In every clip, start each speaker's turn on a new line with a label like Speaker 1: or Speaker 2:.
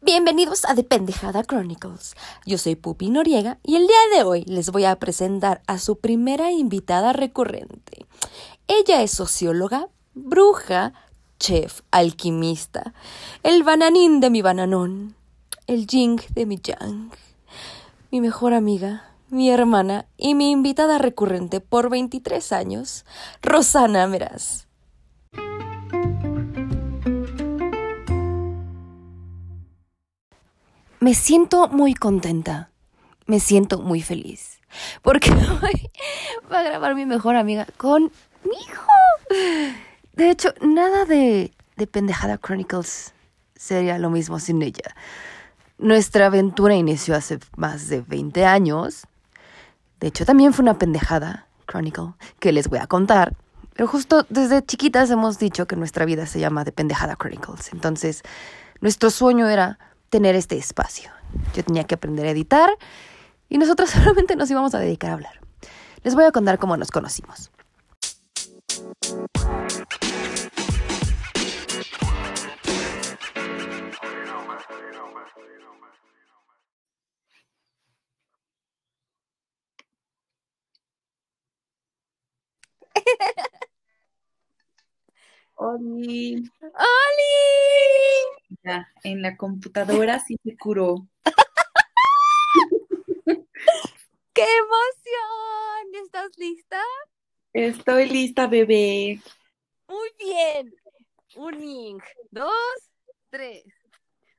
Speaker 1: Bienvenidos a Dependejada Chronicles. Yo soy Pupi Noriega y el día de hoy les voy a presentar a su primera invitada recurrente. Ella es socióloga, bruja, chef, alquimista, el bananín de mi bananón, el jing de mi yang, mi mejor amiga, mi hermana y mi invitada recurrente por 23 años, Rosana Meraz. Me siento muy contenta, me siento muy feliz, porque hoy va a grabar mi mejor amiga con mi hijo. De hecho, nada de, de Pendejada Chronicles sería lo mismo sin ella. Nuestra aventura inició hace más de 20 años. De hecho, también fue una pendejada Chronicle que les voy a contar. Pero justo desde chiquitas hemos dicho que nuestra vida se llama de Pendejada Chronicles. Entonces, nuestro sueño era tener este espacio. Yo tenía que aprender a editar y nosotros solamente nos íbamos a dedicar a hablar. Les voy a contar cómo nos conocimos.
Speaker 2: Oli.
Speaker 1: ¡Oli!
Speaker 2: Ya, en la computadora sí se curó.
Speaker 1: ¡Qué emoción! ¿Estás lista?
Speaker 2: Estoy lista, bebé.
Speaker 1: Muy bien. Un ing, dos, tres.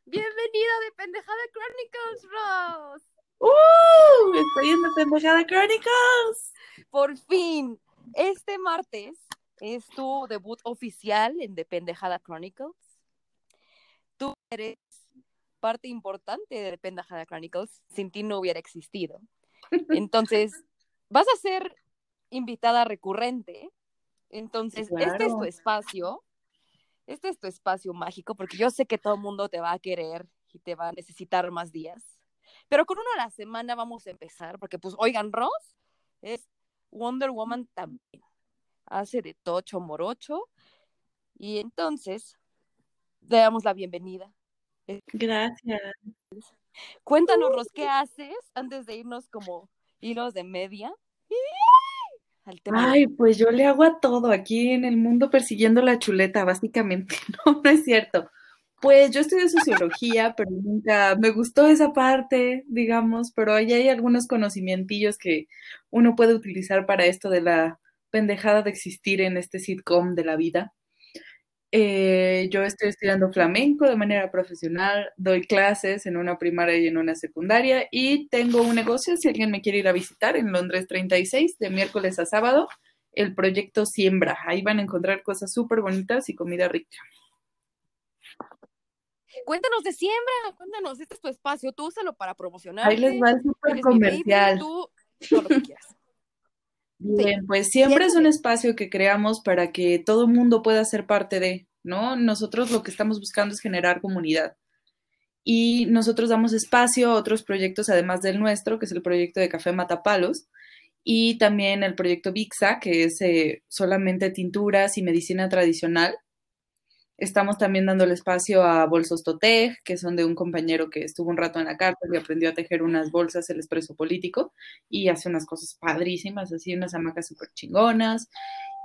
Speaker 1: Bienvenida de Pendejada Chronicles, Rose.
Speaker 2: ¡Uh! Estoy en la pendejada Chronicles.
Speaker 1: Por fin, este martes es tu debut oficial en The Pendejada Chronicles. Tú eres parte importante de The Pendejada Chronicles. Sin ti no hubiera existido. Entonces, vas a ser invitada recurrente. Entonces, este es tu espacio. Este es tu espacio mágico, porque yo sé que todo el mundo te va a querer y te va a necesitar más días. Pero con uno a la semana vamos a empezar, porque pues, oigan, Ross es Wonder Woman también. Hace de tocho morocho. Y entonces, le damos la bienvenida.
Speaker 2: Gracias.
Speaker 1: Cuéntanos, Ros, ¿qué haces antes de irnos como hilos de media? Al tema.
Speaker 2: Ay, pues yo le hago a todo aquí en el mundo persiguiendo la chuleta, básicamente. No, no es cierto. Pues yo estudié sociología, pero nunca me gustó esa parte, digamos, pero ahí hay algunos conocimientillos que uno puede utilizar para esto de la pendejada de existir en este sitcom de la vida. Eh, yo estoy estudiando flamenco de manera profesional, doy clases en una primaria y en una secundaria y tengo un negocio, si alguien me quiere ir a visitar, en Londres 36, de miércoles a sábado, el proyecto Siembra. Ahí van a encontrar cosas súper bonitas y comida rica.
Speaker 1: Cuéntanos de siembra, cuéntanos, este es tu espacio, tú úsalo para promocionar.
Speaker 2: Ahí les va el súper
Speaker 1: baby,
Speaker 2: comercial.
Speaker 1: tú todo lo que quieras.
Speaker 2: Bien, pues siempre es un espacio que creamos para que todo el mundo pueda ser parte de, ¿no? Nosotros lo que estamos buscando es generar comunidad. Y nosotros damos espacio a otros proyectos además del nuestro, que es el proyecto de Café Matapalos, y también el proyecto Vixa, que es eh, solamente tinturas y medicina tradicional. Estamos también dando el espacio a Bolsos Totej, que son de un compañero que estuvo un rato en la cárcel y aprendió a tejer unas bolsas, el expreso político, y hace unas cosas padrísimas, así unas hamacas súper chingonas.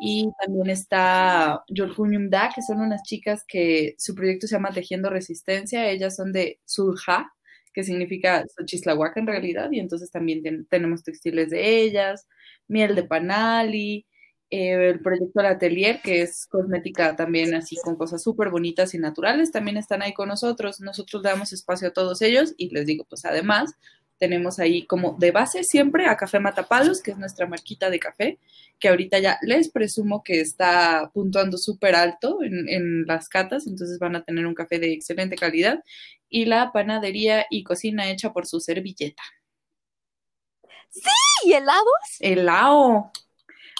Speaker 2: Y también está Yolkunyum Da, que son unas chicas que su proyecto se llama Tejiendo Resistencia. Ellas son de Sulja, que significa Xochislahuaca en realidad, y entonces también ten- tenemos textiles de ellas, miel de panali, eh, el proyecto El Atelier, que es cosmética también así con cosas súper bonitas y naturales, también están ahí con nosotros. Nosotros damos espacio a todos ellos y les digo, pues además tenemos ahí como de base siempre a Café Matapalos, que es nuestra marquita de café, que ahorita ya les presumo que está puntuando súper alto en, en las catas, entonces van a tener un café de excelente calidad, y la panadería y cocina hecha por su servilleta.
Speaker 1: ¿Y helados?
Speaker 2: El Lao.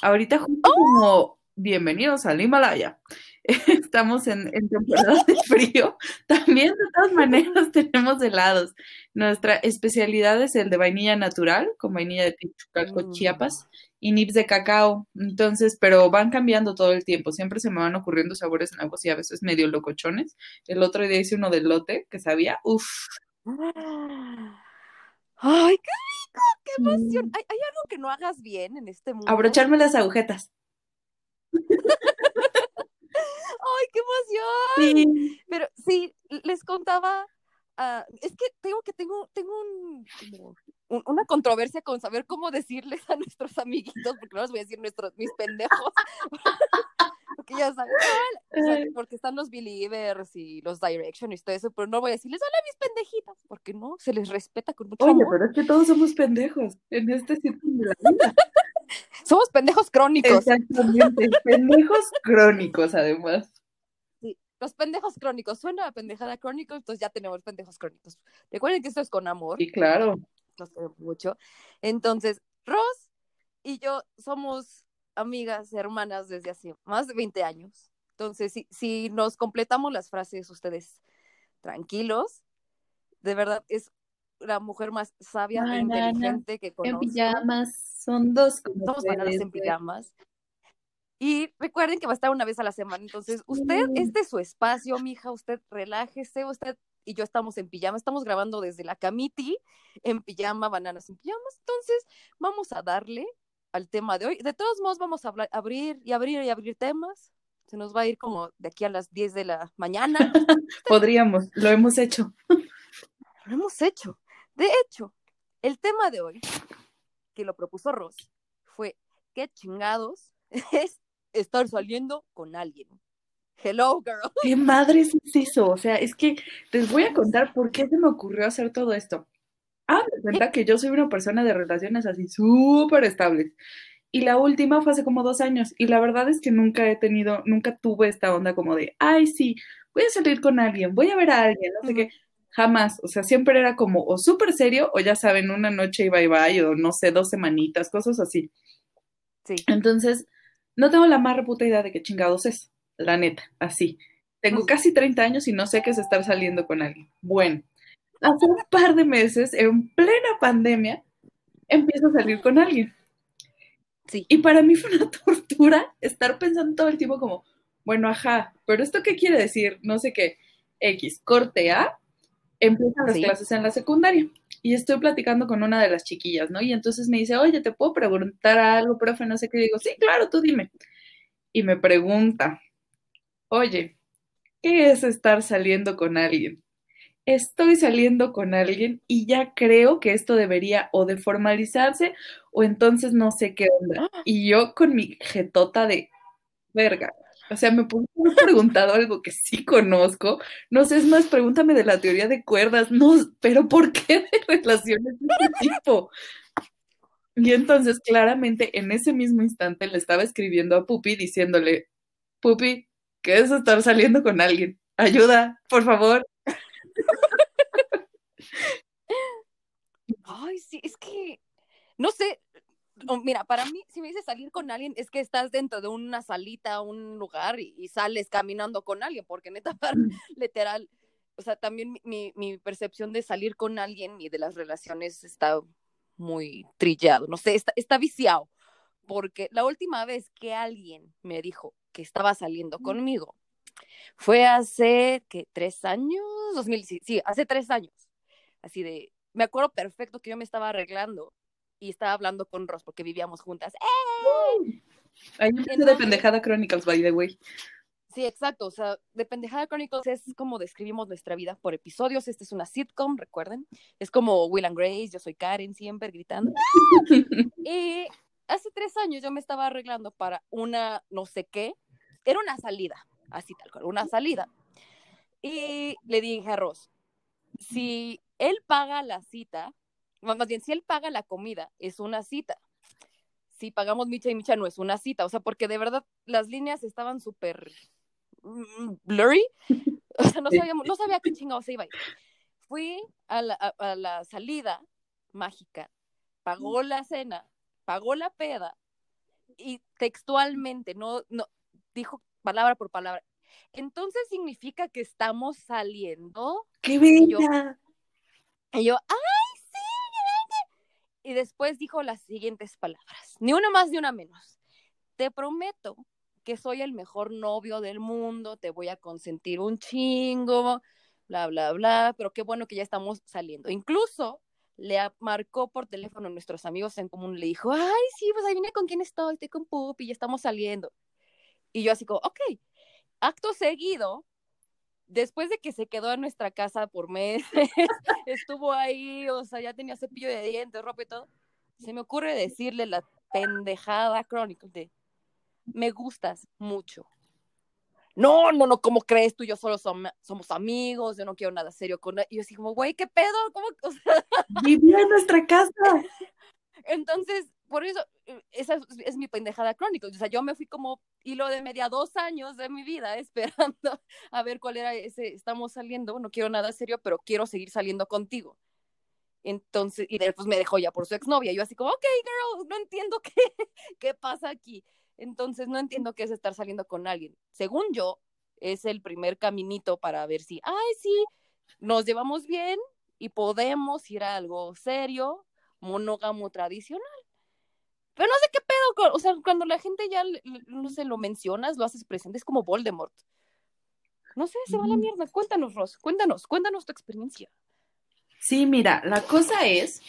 Speaker 2: Ahorita justo como bienvenidos al Himalaya. estamos en, temporada de frío, también de todas maneras tenemos helados. Nuestra especialidad es el de vainilla natural, con vainilla de Tichucaco, mm. Chiapas, y nips de cacao. Entonces, pero van cambiando todo el tiempo. Siempre se me van ocurriendo sabores nuevos y a veces medio locochones. El otro día hice uno de lote que sabía, uff.
Speaker 1: ¡Ay, qué! ¡Qué emoción! ¿Hay, ¿Hay, algo que no hagas bien en este mundo?
Speaker 2: Abrocharme las agujetas.
Speaker 1: ¡Ay, qué emoción! Pero sí, les contaba, uh, es que tengo que tengo, tengo un, una controversia con saber cómo decirles a nuestros amiguitos, porque no les voy a decir nuestros, mis pendejos. porque ya saben, porque están los Believers y los Direction y todo eso, pero no voy a decirles, hola mis pendejitos, porque no, se les respeta con mucho
Speaker 2: Oye, pero es que todos somos pendejos en este círculo de la vida.
Speaker 1: Somos pendejos crónicos.
Speaker 2: Exactamente, pendejos crónicos además.
Speaker 1: Sí, los pendejos crónicos. Suena a pendejada crónico, entonces ya tenemos pendejos crónicos. Recuerden que esto es con amor.
Speaker 2: Sí, claro.
Speaker 1: Los quiero mucho. Entonces, Ross y yo somos amigas, hermanas desde hace más de 20 años. Entonces, si, si nos completamos las frases, ustedes tranquilos, de verdad es la mujer más sabia e inteligente que conozco.
Speaker 2: En pijamas, son dos.
Speaker 1: Somos bananas en pijamas. Y recuerden que va a estar una vez a la semana. Entonces, usted, este es su espacio, mija, usted relájese, usted y yo estamos en pijama, estamos grabando desde la camiti, en pijama, bananas en pijamas. Entonces, vamos a darle al tema de hoy. De todos modos, vamos a hablar, abrir y abrir y abrir temas. Se nos va a ir como de aquí a las 10 de la mañana.
Speaker 2: Podríamos, lo hemos hecho.
Speaker 1: Lo hemos hecho. De hecho, el tema de hoy, que lo propuso Ross, fue qué chingados es estar saliendo con alguien. Hello, girl.
Speaker 2: ¿Qué madre es eso? O sea, es que les voy a contar por qué se me ocurrió hacer todo esto. Ah, me cuenta que yo soy una persona de relaciones así súper estables. Y la última fue hace como dos años. Y la verdad es que nunca he tenido, nunca tuve esta onda como de, ay, sí, voy a salir con alguien, voy a ver a alguien, no sé qué jamás, o sea, siempre era como o súper serio o ya saben, una noche y bye bye o no sé, dos semanitas, cosas así.
Speaker 1: Sí.
Speaker 2: Entonces, no tengo la más reputa idea de qué chingados es, la neta, así. Tengo mm. casi 30 años y no sé qué es estar saliendo con alguien. Bueno, hace un par de meses, en plena pandemia, empiezo a salir con alguien.
Speaker 1: Sí.
Speaker 2: Y para mí fue una tortura estar pensando todo el tiempo como, bueno, ajá, pero esto qué quiere decir, no sé qué, X, corte A, empiezan las clases en la secundaria y estoy platicando con una de las chiquillas, ¿no? Y entonces me dice, oye, ¿te puedo preguntar algo, profe? No sé qué. digo, sí, claro, tú dime. Y me pregunta, oye, ¿qué es estar saliendo con alguien? Estoy saliendo con alguien y ya creo que esto debería o de formalizarse o entonces no sé qué onda. ¡Ah! Y yo con mi jetota de verga, o sea, me pudo preguntado algo que sí conozco. No sé, es más, pregúntame de la teoría de cuerdas. No, pero ¿por qué de relaciones de este tipo? Y entonces, claramente, en ese mismo instante le estaba escribiendo a Pupi diciéndole, Pupi, ¿qué es estar saliendo con alguien? Ayuda, por favor.
Speaker 1: Ay, sí, es que, no sé, mira, para mí, si me dices salir con alguien, es que estás dentro de una salita, un lugar y, sales caminando con alguien, porque neta, mm. literal, o sea, también mi, mi, percepción de salir con alguien y de las relaciones está muy trillado, no sé, está, está viciado, porque la última vez que alguien me dijo que estaba saliendo conmigo fue hace, ¿qué? ¿Tres años? 2000, sí, hace tres años. Así de, me acuerdo perfecto que yo me estaba arreglando y estaba hablando con Ross porque vivíamos juntas. ¡Eh!
Speaker 2: Ahí de Pendejada Chronicles, by the way.
Speaker 1: Sí, exacto. O sea, de Pendejada Chronicles es como describimos nuestra vida por episodios. Este es una sitcom, recuerden. Es como Will and Grace, yo soy Karen siempre gritando. y hace tres años yo me estaba arreglando para una no sé qué. Era una salida, así tal cual, una salida. Y le dije a Ross, si él paga la cita, más bien, si él paga la comida, es una cita. Si pagamos micha y micha, no es una cita. O sea, porque de verdad las líneas estaban súper mm, blurry. O sea, no, sabíamos, no sabía qué chingados se iba a ir. Fui a la, a, la salida mágica, pagó la cena, pagó la peda y textualmente, no, no, dijo palabra por palabra, entonces significa que estamos saliendo.
Speaker 2: ¡Qué
Speaker 1: Y yo, y yo, ¡ay, sí! Y después dijo las siguientes palabras, ni una más ni una menos. Te prometo que soy el mejor novio del mundo, te voy a consentir un chingo, bla, bla, bla, pero qué bueno que ya estamos saliendo. Incluso le marcó por teléfono a nuestros amigos en común, le dijo, ay, sí, pues ahí viene con quién estoy, estoy con Pupi, ya estamos saliendo. Y yo así como, ok, acto seguido, después de que se quedó en nuestra casa por meses, estuvo ahí, o sea, ya tenía cepillo de dientes, ropa y todo, se me ocurre decirle la pendejada crónica de, me gustas mucho. No, no, no, ¿cómo crees tú? y Yo solo som- somos amigos, yo no quiero nada serio con él. Y yo así como, güey, ¿qué pedo? ¿Cómo? O sea,
Speaker 2: ¡Vivía en nuestra casa!
Speaker 1: entonces, por eso, eh, esa es, mi pendejada crónica. O sea, yo me fui como hilo de media dos años de mi vida esperando a ver cuál era ese, estamos saliendo, no quiero nada serio, pero quiero seguir saliendo contigo. Entonces, y después me dejó ya por su exnovia. Yo así como, ok, girl, no entiendo qué, qué pasa aquí. Entonces, no entiendo qué es estar saliendo con alguien. Según yo, es el primer caminito para ver si, ay, sí, nos llevamos bien y podemos ir a algo serio, monógamo tradicional. Pero no sé qué pedo, o sea, cuando la gente ya, no sé, lo mencionas, lo haces presente, es como Voldemort. No sé, se va a la
Speaker 2: Mm.
Speaker 1: mierda. Cuéntanos, Ross, cuéntanos, cuéntanos tu experiencia.
Speaker 2: Sí, mira, la cosa es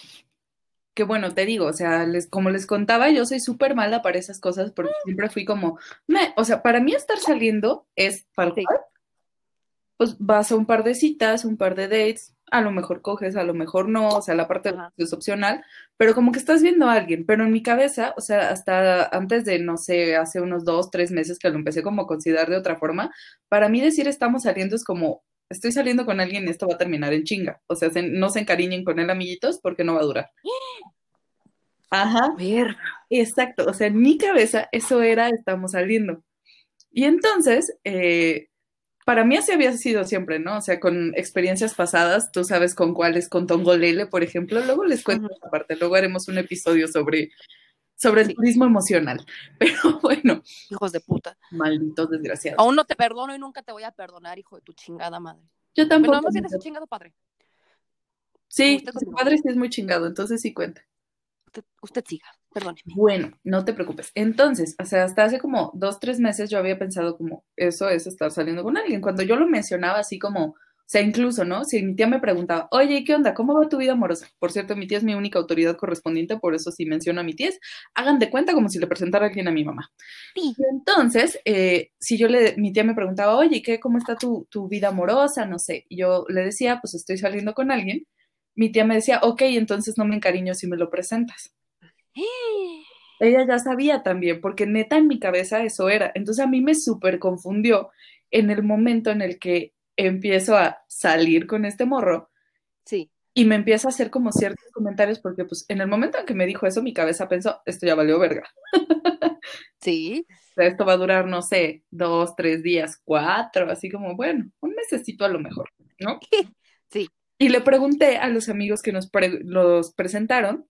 Speaker 2: que, bueno, te digo, o sea, les, como les contaba, yo soy súper mala para esas cosas porque siempre fui como, "Me", o sea, para mí estar saliendo es tal
Speaker 1: Sí.
Speaker 2: pues vas a un par de citas, un par de dates, a lo mejor coges, a lo mejor no, o sea, la parte
Speaker 1: Ajá.
Speaker 2: es opcional, pero como que estás viendo a alguien, pero en mi cabeza, o sea, hasta antes de, no sé, hace unos dos, tres meses que lo empecé como a considerar de otra forma, para mí decir estamos saliendo es como, estoy saliendo con alguien y esto va a terminar en chinga, o sea, se- no se encariñen con él, amiguitos, porque no va a durar. Ajá. Exacto, o sea, en mi cabeza eso era estamos saliendo. Y entonces, eh, para mí así había sido siempre, ¿no? O sea, con experiencias pasadas, tú sabes con cuáles, con Tongolele, por ejemplo, luego les cuento esa parte, luego haremos un episodio sobre, sobre el
Speaker 1: Sí.
Speaker 2: turismo emocional. Pero bueno,
Speaker 1: Hijos de puta.
Speaker 2: malditos desgraciados.
Speaker 1: Aún no te perdono y nunca te voy a perdonar, hijo de tu chingada madre.
Speaker 2: Yo tampoco.
Speaker 1: Bueno, más bien es un chingado padre.
Speaker 2: Sí,
Speaker 1: continúa.
Speaker 2: padre sí es muy chingado, entonces sí cuenta.
Speaker 1: Usted, usted siga, perdóneme.
Speaker 2: Bueno, no te preocupes. Entonces, o sea, hasta hace como dos, tres meses yo había pensado como, eso es estar saliendo con alguien. Cuando yo lo mencionaba así como, o sea, incluso, ¿no? Si mi tía me preguntaba, oye, ¿qué onda? ¿Cómo va tu vida amorosa? Por cierto, mi tía es mi única autoridad correspondiente, por eso si menciono a mi tía, hagan de cuenta como si le presentara a alguien a mi mamá.
Speaker 1: Sí.
Speaker 2: Y entonces, eh, si yo le, mi tía me preguntaba, oye, ¿qué, cómo está tu, tu vida amorosa? No sé. Y yo le decía, pues estoy saliendo con alguien. Mi tía me decía, ok, entonces no me encariño si me lo presentas ella ya sabía también, porque neta en mi cabeza eso era. Entonces a mí me súper confundió en el momento en el que empiezo a salir con este morro
Speaker 1: Sí.
Speaker 2: y me empieza a hacer como ciertos comentarios, porque pues en el momento en que me dijo eso, mi cabeza pensó, esto ya valió verga.
Speaker 1: Sí.
Speaker 2: Esto va a durar, no sé, dos, tres días, cuatro, así como, bueno, un mesecito a lo mejor, ¿no?
Speaker 1: Sí.
Speaker 2: Y le pregunté a los amigos que nos pre- los presentaron,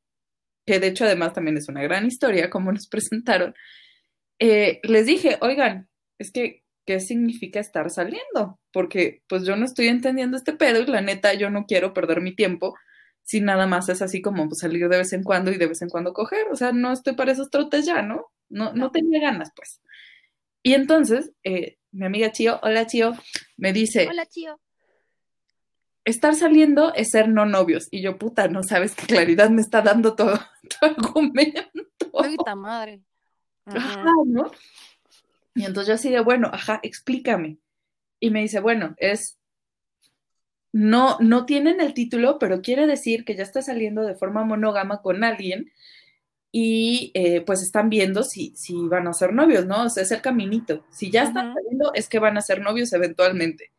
Speaker 2: que de hecho además también es una gran historia cómo nos presentaron, eh, les dije, oigan, es que, ¿qué significa estar saliendo? Porque pues yo no estoy entendiendo este pedo y la neta yo no quiero perder mi tiempo si nada más es así como pues, salir de vez en cuando y de vez en cuando coger, o sea, no estoy para esos trotes ya, ¿no? No, no tenía ganas, pues. Y entonces, eh, mi amiga Chio, hola Chio, me dice,
Speaker 1: Hola, tío.
Speaker 2: Estar saliendo es ser no novios. Y yo, puta, no sabes qué claridad me está dando todo tu argumento.
Speaker 1: Puta madre.
Speaker 2: Ajá, ¿no? Y entonces yo así de, bueno, ajá, explícame. Y me dice, bueno, es, no, no tienen el título, pero quiere decir que ya está saliendo de forma monógama con alguien y eh, pues están viendo si, si van a ser novios, ¿no? O sea, es el caminito. Si ya están saliendo, es que van a ser novios eventualmente.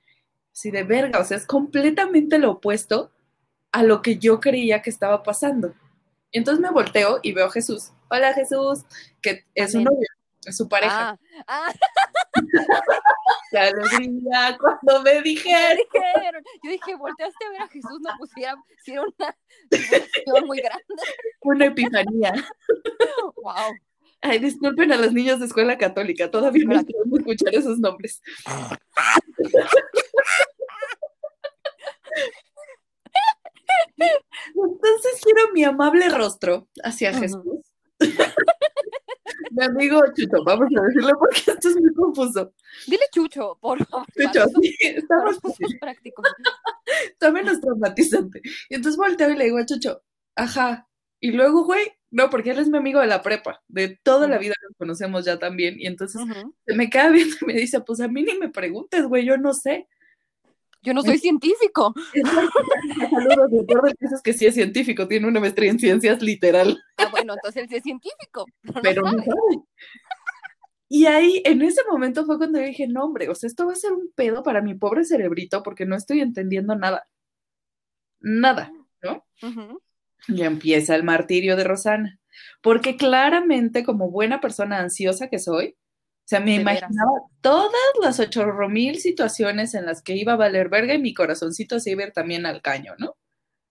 Speaker 2: Así de verga, o sea, es completamente lo opuesto a lo que yo creía que estaba pasando. Y entonces me volteo y veo a Jesús. Hola Jesús, que es su novio, es su pareja.
Speaker 1: Ah, ah,
Speaker 2: ¡Qué alegría cuando me
Speaker 1: me
Speaker 2: dijeron!
Speaker 1: dijeron. Yo dije, volteaste a ver a Jesús, no pusiera, si era una situación muy grande.
Speaker 2: Una epifanía.
Speaker 1: Wow.
Speaker 2: Ay, disculpen a los niños de escuela católica, todavía no podemos escuchar esos nombres. Entonces quiero mi amable rostro hacia Jesús. mi amigo Chucho, vamos a decirlo porque esto es muy confuso.
Speaker 1: Dile Chucho, por favor.
Speaker 2: Chucho, sí, estamos
Speaker 1: prácticos.
Speaker 2: También es traumatizante. Y entonces volteo y le digo a Chucho, ajá. Y luego, güey, no, porque él es mi amigo de la prepa, de toda la vida nos conocemos ya también. Y entonces se me queda viendo y me dice, pues a mí ni me preguntes, güey, yo no sé.
Speaker 1: Yo no soy científico.
Speaker 2: Saludos, que es que sí es científico, tiene una maestría en ciencias literal.
Speaker 1: Ah, bueno, entonces él sí es científico.
Speaker 2: Pero, no, sabe. Y ahí, en ese momento fue cuando dije, no, hombre, o sea, esto va a ser un pedo para mi pobre cerebrito porque no estoy entendiendo nada. Nada, ¿no? Y empieza el martirio de Rosana. Porque claramente, como buena persona ansiosa que soy, o sea, me imaginaba todas las ocho mil situaciones en las que iba a valer verga y mi corazoncito se iba a ir también al caño, ¿no?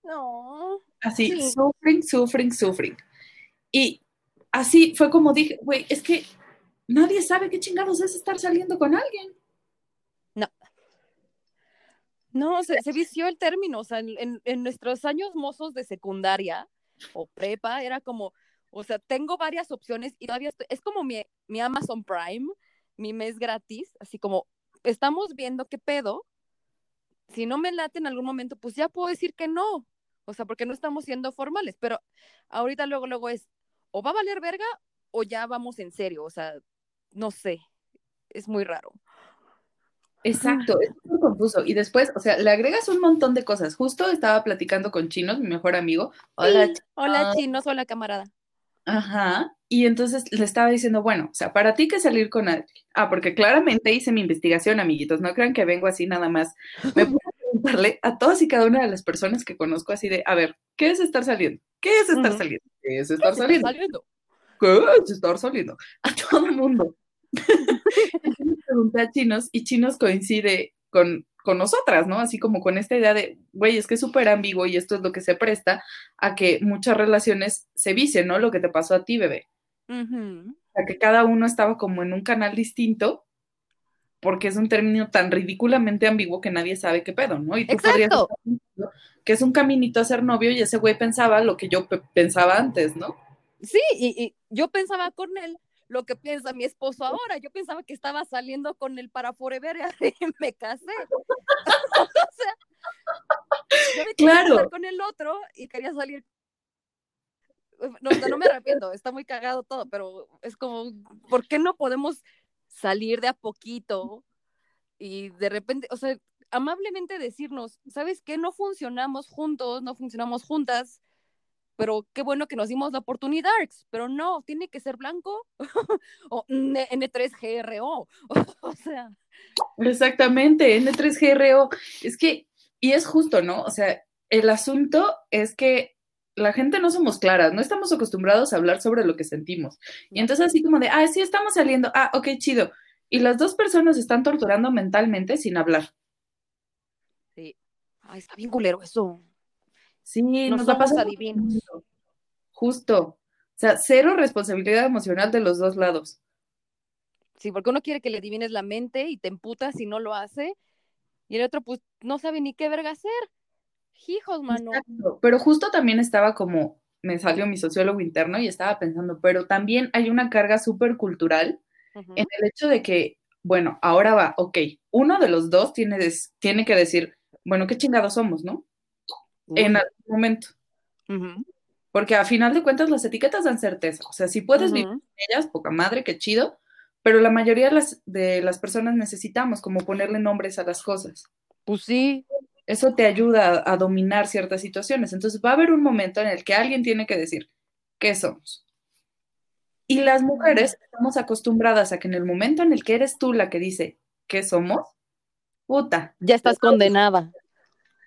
Speaker 1: No.
Speaker 2: Así, sufring, sufring, sufring. Y así fue como dije, güey, es que nadie sabe qué chingados es estar saliendo con alguien.
Speaker 1: No. No, se, vició el término. O sea, en, en nuestros años mozos de secundaria o prepa, era como, o sea, tengo varias opciones y todavía estoy, es como mi, mi Amazon Prime, mi mes gratis, así como estamos viendo qué pedo. Si no me late en algún momento, pues ya puedo decir que no. O sea, porque no estamos siendo formales, pero ahorita luego, luego es, o va a valer verga o ya vamos en serio. O sea, no sé, es muy raro.
Speaker 2: Exacto, es muy confuso. Y después, o sea, le agregas un montón de cosas. Justo estaba platicando con Chinos, mi mejor amigo.
Speaker 1: Hola, hola Chinos, hola camarada.
Speaker 2: Ajá. Y entonces le estaba diciendo, bueno, o sea, para ti que salir con alguien. Ah, porque claramente hice mi investigación, amiguitos. No crean que vengo así nada más. Me puedo preguntarle a todas y cada una de las personas que conozco así de, a ver, ¿qué es estar saliendo? ¿Qué es estar saliendo? ¿Qué es estar saliendo? ¿Qué es estar saliendo? A todo el mundo. pregunté a chinos y chinos coincide con con nosotras, ¿no? Así como con esta idea de, güey, es que es súper ambiguo y esto es lo que se presta a que muchas relaciones se vicien, ¿no? Lo que te pasó a ti, bebé. O sea, que cada uno estaba como en un canal distinto porque es un término tan ridículamente ambiguo que nadie sabe qué pedo, ¿no? Y tú
Speaker 1: Exacto.
Speaker 2: podrías que es un caminito a ser novio y ese güey pensaba lo que yo pensaba antes, ¿no?
Speaker 1: Sí, y, y, yo pensaba con él lo que piensa mi esposo ahora. Yo pensaba que estaba saliendo con él para forever y me casé. o sea, yo me claro. con el otro y quería salir. No, no me arrepiento, está muy cagado todo, pero es como, ¿por qué no podemos salir de a poquito y de repente, o sea, amablemente decirnos, ¿sabes qué? No funcionamos juntos, no funcionamos juntas, pero qué bueno que nos dimos la oportunidad, pero no, tiene que ser blanco o N3GRO, o sea.
Speaker 2: Exactamente, N3GRO. Es que, y es justo, ¿no? O sea, el asunto es que la gente no somos claras, no estamos acostumbrados a hablar sobre lo que sentimos. Y entonces así como de, ah, sí, estamos saliendo, ah, ok, chido. Y las dos personas están torturando mentalmente sin hablar.
Speaker 1: Sí. Ay, está bien culero eso.
Speaker 2: Sí, nos va a pasar.
Speaker 1: adivinos.
Speaker 2: Justo. O sea, cero responsabilidad emocional de los dos lados.
Speaker 1: Sí, porque uno quiere que le adivines la mente y te emputa si no lo hace. Y el otro, pues, no sabe ni qué verga hacer. Hijos, mano.
Speaker 2: Pero justo también estaba como, me salió mi sociólogo interno y estaba pensando, pero también hay una carga súper cultural en el hecho de que, bueno, ahora va, ok, uno de los dos tiene, tiene que decir, bueno, qué chingados somos, ¿no? En algún momento. Porque a final de cuentas las etiquetas dan certeza. O sea, si puedes vivir con ellas, poca madre, qué chido, pero la mayoría de las, de las personas necesitamos como ponerle nombres a las cosas.
Speaker 1: Pues sí.
Speaker 2: Eso te ayuda a, dominar ciertas situaciones. Entonces va a haber un momento en el que alguien tiene que decir, ¿qué somos? Y las mujeres estamos acostumbradas a que en el momento en el que eres tú la que dice, ¿qué somos? Puta.
Speaker 1: Ya estás condenada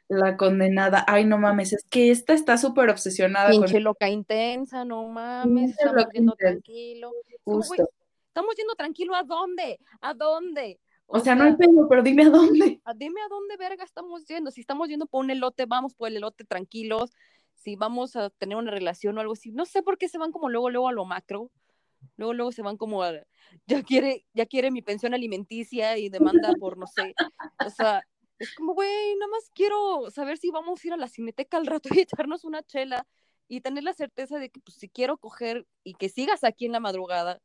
Speaker 2: la condenada, ay no mames, es que esta está súper obsesionada
Speaker 1: Pinche con... loca intensa, no mames, estamos yendo tranquilo. estamos yendo tranquilo, ¿a dónde? ¿A dónde?
Speaker 2: O, sea, no hay pero dime a dónde.
Speaker 1: dime a dónde verga estamos yendo. Si estamos yendo por un elote, vamos por el elote tranquilos. Si vamos a tener una relación o algo así. No sé por qué se van como luego, luego a lo macro. Luego, luego se van como a, ya quiere, ya quiere mi pensión alimenticia y demanda por, no sé, o sea, es como, güey, nada más quiero saber si vamos a ir a la cineteca al rato y echarnos una chela y tener la certeza de que, pues, si quiero coger y que sigas aquí en la madrugada,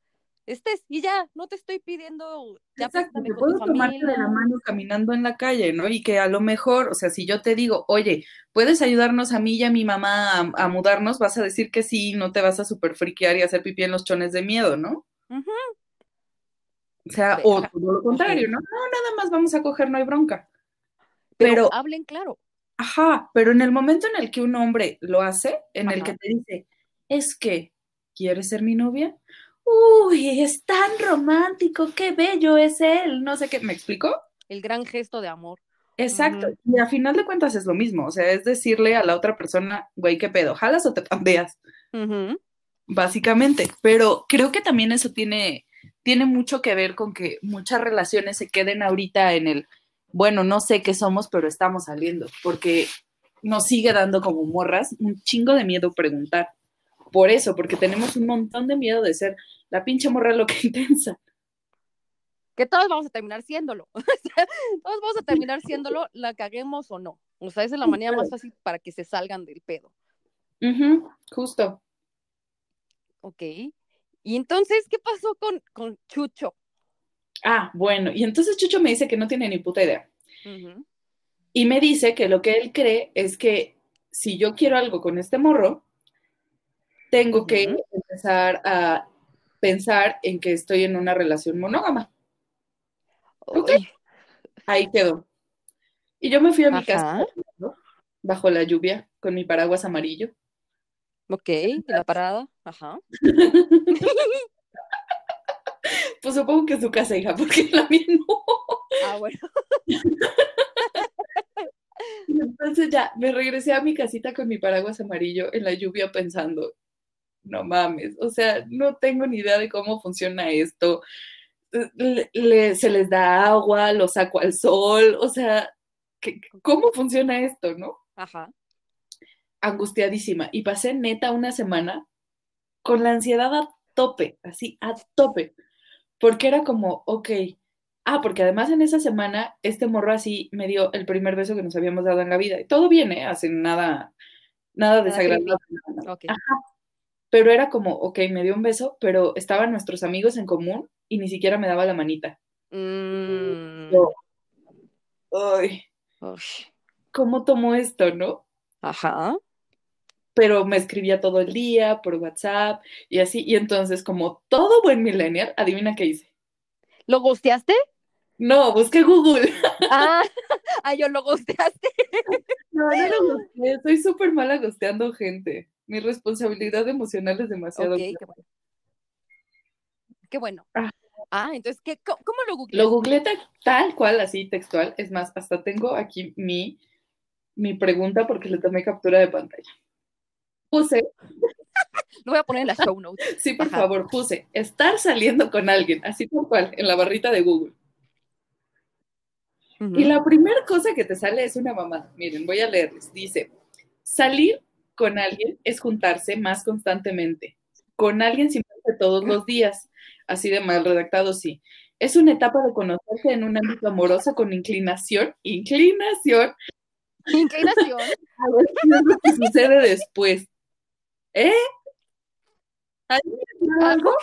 Speaker 1: estés y ya, no te estoy pidiendo, ya
Speaker 2: Exacto, te puedo tomarte de la mano caminando en la calle, ¿no? Y que a lo mejor, o sea, si yo te digo, oye, ¿puedes ayudarnos a mí y a mi mamá a, mudarnos? Vas a decir que sí, no te vas a super friquear y hacer pipí en los chones de miedo, ¿no? O sea, o todo lo contrario, ¿no? No, nada más vamos a coger, no hay bronca.
Speaker 1: Pero, hablen claro.
Speaker 2: Ajá, pero en el momento en el que un hombre lo hace, en el que te dice, es que, ¿quieres ser mi novia? Uy, es tan romántico, qué bello es él, no sé qué, ¿me explico?
Speaker 1: El gran gesto de amor.
Speaker 2: Exacto, y a final de cuentas es lo mismo, o sea, es decirle a la otra persona, güey, ¿qué pedo? ¿Jalas o te pandeas? Básicamente, pero creo que también eso tiene, tiene mucho que ver con que muchas relaciones se queden ahorita en el, bueno, no sé qué somos, pero estamos saliendo, porque nos sigue dando como morras un chingo de miedo preguntar. Por eso, porque tenemos un montón de miedo de ser la pinche morra lo que intensa.
Speaker 1: Que todos vamos a terminar siéndolo. todos vamos a terminar siéndolo, la caguemos o no. O sea, esa es la manera más fácil para que se salgan del pedo.
Speaker 2: justo.
Speaker 1: Ok. Y entonces, ¿qué pasó con, con Chucho?
Speaker 2: Ah, bueno, y entonces Chucho me dice que no tiene ni puta idea. Y me dice que lo que él cree es que si yo quiero algo con este morro, tengo que empezar a pensar en que estoy en una relación monógama. Ok. Ahí quedó. Y yo me fui a mi casa bajo la lluvia con mi paraguas amarillo.
Speaker 1: Ok, la parada. Ajá.
Speaker 2: Pues supongo que es su casa, hija, porque la mía no.
Speaker 1: Ah, bueno.
Speaker 2: entonces ya, me regresé a mi casita con mi paraguas amarillo en la lluvia pensando, no mames, o sea, no tengo ni idea de cómo funciona esto. se les da agua, lo saco al sol, o sea, ¿cómo funciona esto, no?
Speaker 1: Ajá.
Speaker 2: Angustiadísima. Y pasé neta una semana con la ansiedad a tope, así, a tope porque era como, ok, ah, porque además en esa semana este morro así me dio el primer beso que nos habíamos dado en la vida. Y todo viene, ¿eh? hace nada, nada desagradable. Pero era como, ok, me dio un beso, pero estaban nuestros amigos en común y ni siquiera me daba la manita.
Speaker 1: Mm.
Speaker 2: ay, ¿cómo tomó esto, no?
Speaker 1: Ajá
Speaker 2: pero me escribía todo el día por WhatsApp y así. Y entonces, como todo buen millennial, adivina qué hice.
Speaker 1: ¿Lo gosteaste?
Speaker 2: No, busqué Google.
Speaker 1: Ah, ah yo lo gosteaste.
Speaker 2: No, no lo gosteé. Soy súper mala gosteando gente. Mi responsabilidad emocional es demasiado.
Speaker 1: Ok, qué bueno. Qué bueno. Ah, ah entonces, ¿qué, ¿cómo lo googleé?
Speaker 2: Lo googleé tal cual, así textual. Es más, hasta tengo aquí mi, mi pregunta porque le tomé captura de pantalla puse.
Speaker 1: Lo voy a poner en la show notes.
Speaker 2: Sí, por favor, puse estar saliendo con alguien, así por cual, en la barrita de Google. Y la primera cosa que te sale es una mamá. Miren, voy a leerles. Dice, salir con alguien es juntarse más constantemente. Con alguien simplemente todos los días. Así de mal redactado, sí. Es una etapa de conocerse en un ámbito amoroso con inclinación, inclinación.
Speaker 1: Inclinación.
Speaker 2: A ver qué es lo que sucede después. ¿Eh?
Speaker 1: ¿Algo?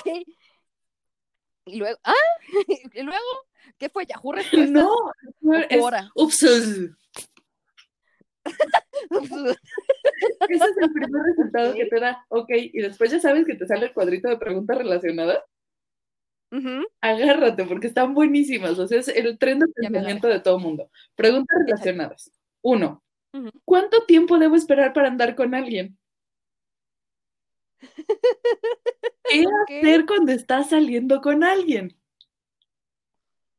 Speaker 1: Y luego, ah, y luego, ¿qué fue? ¿Yahoo
Speaker 2: No, es, ups. Ese es el primer resultado que te da. Ok, y después ya sabes que te sale el cuadrito de preguntas relacionadas. Agárrate, porque están buenísimas. O sea, es el tren de pensamiento de todo mundo. Preguntas relacionadas. Uno, ¿cuánto tiempo debo esperar para andar con alguien? ¿Qué hacer cuando estás saliendo con alguien?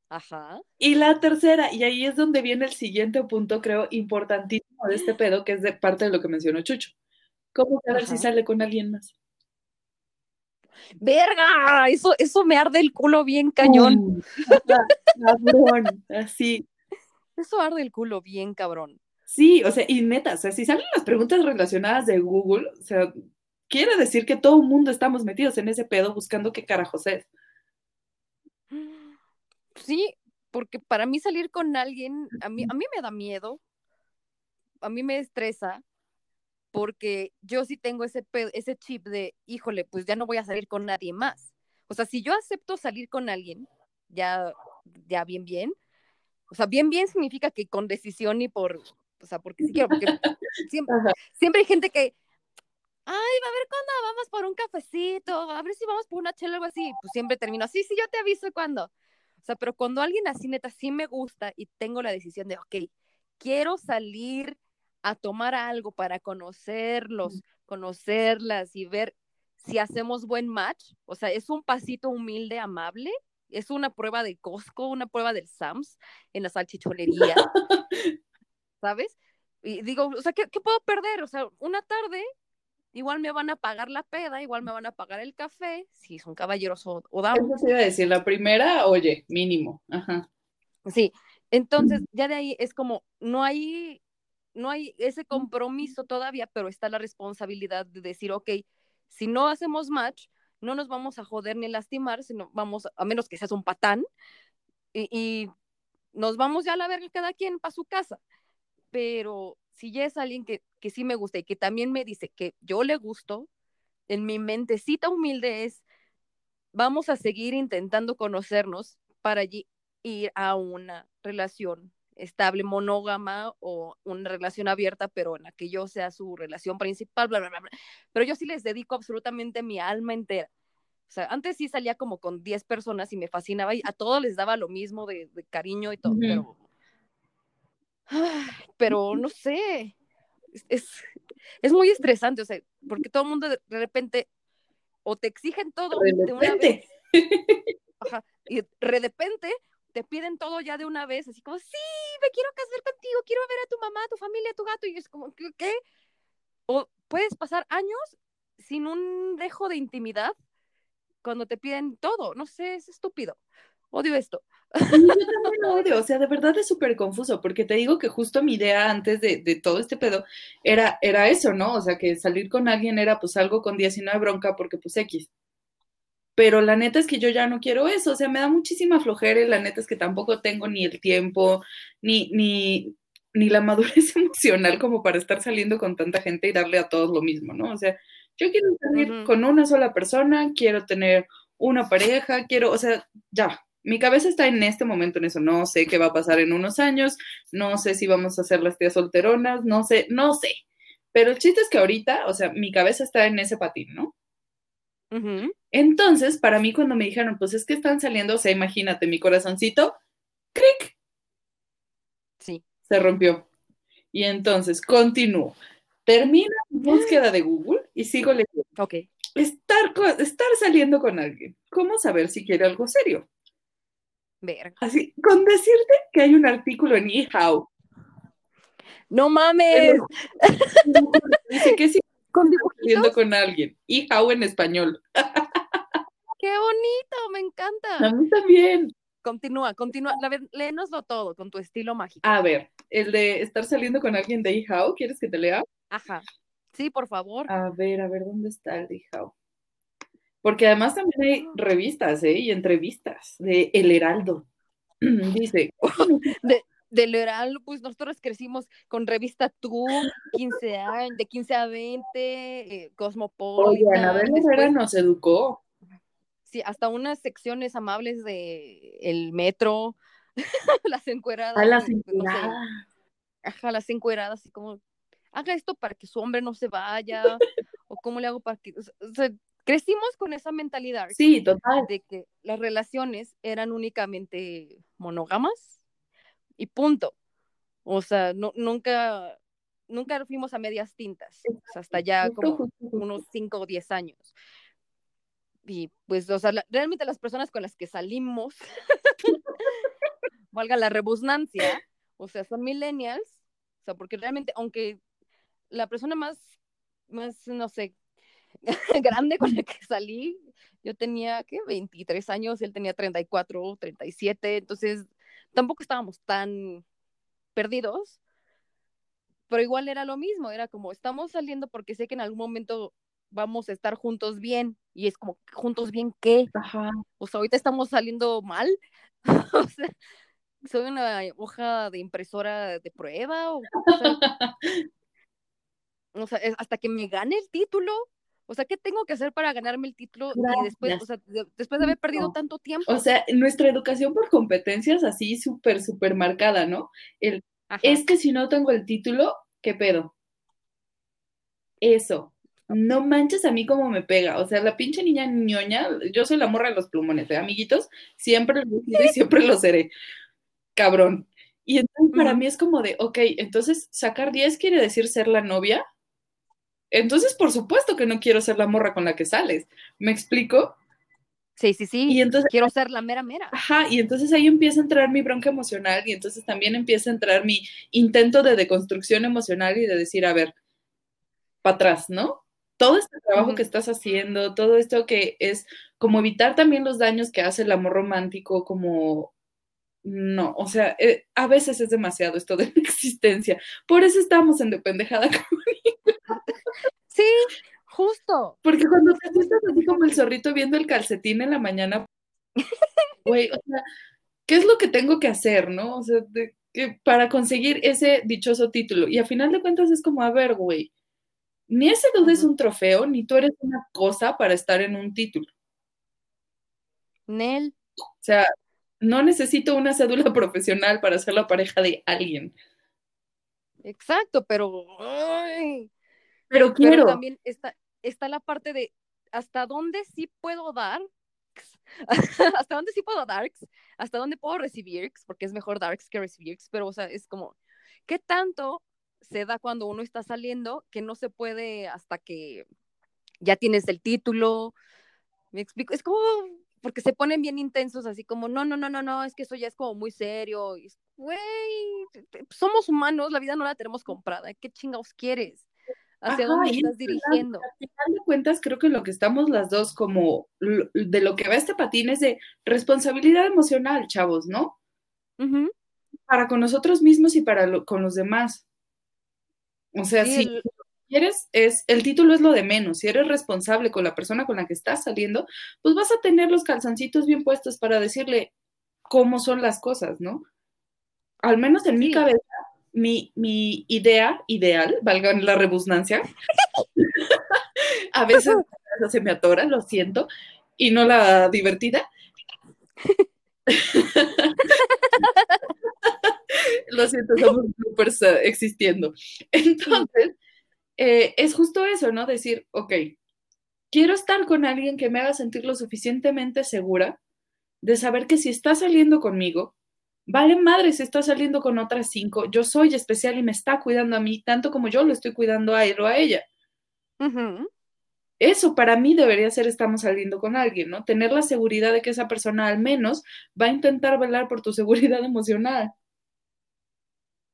Speaker 1: Ajá.
Speaker 2: Y la tercera, y ahí es donde viene el siguiente punto, creo, importantísimo de este pedo, que es de parte de lo que mencionó Chucho. ¿Cómo saber si sale con alguien más?
Speaker 1: ¡Verga! Eso, eso me arde el culo bien cañón.
Speaker 2: cabrón, así.
Speaker 1: Eso arde el culo bien cabrón.
Speaker 2: Sí, o sea, y neta, o sea, si salen las preguntas relacionadas de Google, o sea, quiere decir que todo el mundo estamos metidos en ese pedo buscando qué carajos es.
Speaker 1: Sí, porque para mí salir con alguien, a mí, a mí me da miedo, a mí me estresa, porque yo sí tengo ese, ese chip de, híjole, pues ya no voy a salir con nadie más. O sea, si yo acepto salir con alguien, ya, ya bien, bien, o sea, bien, bien significa que con decisión y por, o sea, porque sí quiero, porque siempre, siempre hay gente que, ay, va a ver cuándo vamos por un cafecito, a ver si vamos por una chela o algo así, pues siempre termino, sí, sí, yo te aviso cuando. O sea, pero cuando alguien así neta sí me gusta y tengo la decisión de, ok, quiero salir a tomar algo para conocerlos, conocerlas y ver si hacemos buen match. O sea, es un pasito humilde, amable. Es una prueba de Costco, una prueba del Sams en la salchichonería. ¿Sabes? Y digo, o sea, ¿qué, ¿qué, puedo perder? O sea, una tarde, igual me van a pagar la peda, igual me van a pagar el café, si son caballeros o, o damas.
Speaker 2: Eso iba a decir, la primera, oye, mínimo. Ajá.
Speaker 1: Sí, entonces ya de ahí es como, no hay no hay ese compromiso todavía, pero está la responsabilidad de decir, ok, si no hacemos match, no nos vamos a joder ni lastimar, sino vamos, a menos que seas un patán, y, nos vamos ya a la verga cada quien para su casa. Pero si ya es alguien que, que sí me gusta y que también me dice que yo le gusto, en mi mentecita humilde es, vamos a seguir intentando conocernos para ir a una relación estable, monógama o una relación abierta, pero en la que yo sea su relación principal, bla, bla, bla, bla. Pero yo sí les dedico absolutamente mi alma entera. O sea, antes sí salía como con 10 personas y me fascinaba y a todos les daba lo mismo de, de cariño y todo, pero... pero no sé, es, es, muy estresante, o sea, porque todo el mundo de, repente o te exigen todo de, de una vez. Ajá, y de repente te piden todo ya de una vez, así como, sí, me quiero casar contigo, quiero ver a tu mamá, a tu familia, a tu gato, y es como, ¿qué? O puedes pasar años sin un dejo de intimidad cuando te piden todo, no sé, es estúpido. Odio esto.
Speaker 2: yo también odio, o sea, de verdad es súper confuso, porque te digo que justo mi idea antes de, de, todo este pedo era, era eso, ¿no? O sea, que salir con alguien era pues algo con 19 bronca, porque pues X pero la neta es que yo ya no quiero eso, o sea, me da muchísima flojera y la neta es que tampoco tengo ni el tiempo, ni, ni, ni la madurez emocional como para estar saliendo con tanta gente y darle a todos lo mismo, ¿no? O sea, yo quiero salir con una sola persona, quiero tener una pareja, quiero, o sea, ya, mi cabeza está en este momento en eso, no sé qué va a pasar en unos años, no sé si vamos a hacer las tías solteronas, no sé, no sé, pero el chiste es que ahorita, o sea, mi cabeza está en ese patín, ¿no? Entonces, para mí cuando me dijeron, pues es que están saliendo, o sea, imagínate, mi corazoncito, cric,
Speaker 1: sí.
Speaker 2: se rompió. Y entonces, continúo. Termino mi búsqueda de Google y sigo leyendo.
Speaker 1: Ok.
Speaker 2: Estar, estar saliendo con alguien. ¿Cómo saber si quiere algo serio?
Speaker 1: Verga.
Speaker 2: Así, con decirte que hay un artículo en eHow.
Speaker 1: No mames.
Speaker 2: Dice que sí con dibujitos. con alguien. Y how en español.
Speaker 1: ¡Qué bonito! Me encanta.
Speaker 2: A mí también.
Speaker 1: Continúa, continúa. La léenoslo todo con tu estilo mágico.
Speaker 2: A ver, el de estar saliendo con alguien de How, ¿quieres que te lea?
Speaker 1: Ajá. Sí, por favor.
Speaker 2: A ver, a ver, ¿dónde está el de How? Porque además también hay revistas, ¿eh? Y entrevistas de El Heraldo. Dice.
Speaker 1: de, del Heraldo, pues nosotros crecimos con revista Tú, 15 años, de 15 a 20, eh, Cosmopolitan.
Speaker 2: Oye, nos educó.
Speaker 1: Sí, hasta unas secciones amables de el metro, las encueradas.
Speaker 2: A las encueradas.
Speaker 1: ajá, las encueradas, así como, haga esto para que su hombre no se vaya, o cómo le hago para que, o sea, crecimos con esa mentalidad.
Speaker 2: Sí, total.
Speaker 1: De que las relaciones eran únicamente monógamas y punto. O sea, no, nunca, nunca fuimos a medias tintas, hasta ya como unos 5 o 10 años. Y pues, o sea, realmente las personas con las que salimos, valga la rebusnancia, o sea, son millennials, o sea, porque realmente, aunque la persona más, más, no sé, grande con la que salí, yo tenía, ¿qué? 23 años, él tenía 34, 37, entonces tampoco estábamos tan perdidos, pero igual era lo mismo, era como estamos saliendo porque sé que en algún momento vamos a estar juntos bien. Y es como, ¿juntos bien qué?
Speaker 2: Ajá.
Speaker 1: O sea, ahorita estamos saliendo mal. o sea, soy una hoja de impresora de prueba. O, o sea, o sea, hasta que me gane el título. O sea, ¿qué tengo que hacer para ganarme el título y después, o sea, de- después de haber perdido
Speaker 2: No.
Speaker 1: tanto tiempo?
Speaker 2: O sea, nuestra educación por competencias así súper, súper marcada, ¿no? El,
Speaker 1: Ajá.
Speaker 2: es que si no tengo el título, ¿qué pedo? Eso. No manches a mí como me pega. O sea, la pinche niña ñoña, yo soy la morra de los plumones, ¿eh, amiguitos? Siempre lo y siempre lo seré. Cabrón. Y entonces para mí es como de, ok, entonces sacar 10 quiere decir ser la novia. Entonces, por supuesto que no quiero ser la morra con la que sales. ¿Me explico?
Speaker 1: Sí, sí, sí.
Speaker 2: Y entonces
Speaker 1: Quiero ser la mera mera.
Speaker 2: Ajá, y entonces ahí empieza a entrar mi bronca emocional y entonces también empieza a entrar mi intento de deconstrucción emocional y de decir, a ver, para atrás, ¿no? Todo este trabajo que estás haciendo, todo esto que es como evitar también los daños que hace el amor romántico, como, no, o sea, eh, a veces es demasiado esto de la existencia. Por eso estamos en dependejada,
Speaker 1: Sí, justo.
Speaker 2: porque cuando te sientas así como el zorrito viendo el calcetín en la mañana, güey, o sea, ¿qué es lo que tengo que hacer, no? O sea, de- para conseguir ese dichoso título. Y a final de cuentas es como, a ver, güey, ni ese dude es un trofeo, ni tú eres una cosa para estar en un título.
Speaker 1: Nel.
Speaker 2: O sea, no necesito una cédula profesional para ser la pareja de alguien.
Speaker 1: Exacto, pero. ay,
Speaker 2: Pero
Speaker 1: Pero
Speaker 2: quiero.
Speaker 1: también está, está la parte de hasta dónde sí puedo dar, hasta dónde sí puedo dar, hasta dónde puedo recibir, porque es mejor dar que recibir, pero o sea, es como, ¿qué tanto se da cuando uno está saliendo que no se puede hasta que ya tienes el título? Me explico, es como, porque se ponen bien intensos, así como, no, no, no, no, no, es que eso ya es como muy serio, güey, somos humanos, la vida no la tenemos comprada, ¿qué chingados quieres? ¿Hacia
Speaker 2: Ajá,
Speaker 1: dónde estás dirigiendo?
Speaker 2: Al final de cuentas, creo que lo que estamos las dos como de lo que va este patín es de responsabilidad emocional, chavos, ¿no? Para con nosotros mismos y para lo- con los demás. O sea,
Speaker 1: Sí,
Speaker 2: si
Speaker 1: el-
Speaker 2: quieres, es, el título es lo de menos. Si eres responsable con la persona con la que estás saliendo, pues vas a tener los calzoncitos bien puestos para decirle cómo son las cosas, ¿no? Al menos en mi cabeza, mi, mi idea ideal, valga la rebusnancia, a veces se me atora, lo siento, y no la divertida. lo siento, somos bloopers existiendo. Entonces, eh, es justo eso, ¿no? Decir, ok, quiero estar con alguien que me haga sentir lo suficientemente segura de saber que si está saliendo conmigo, vale madre si está saliendo con otras cinco, yo soy especial y me está cuidando a mí tanto como yo lo estoy cuidando a él o a ella. Eso para mí debería ser estamos saliendo con alguien, ¿no? Tener la seguridad de que esa persona al menos va a intentar velar por tu seguridad emocional.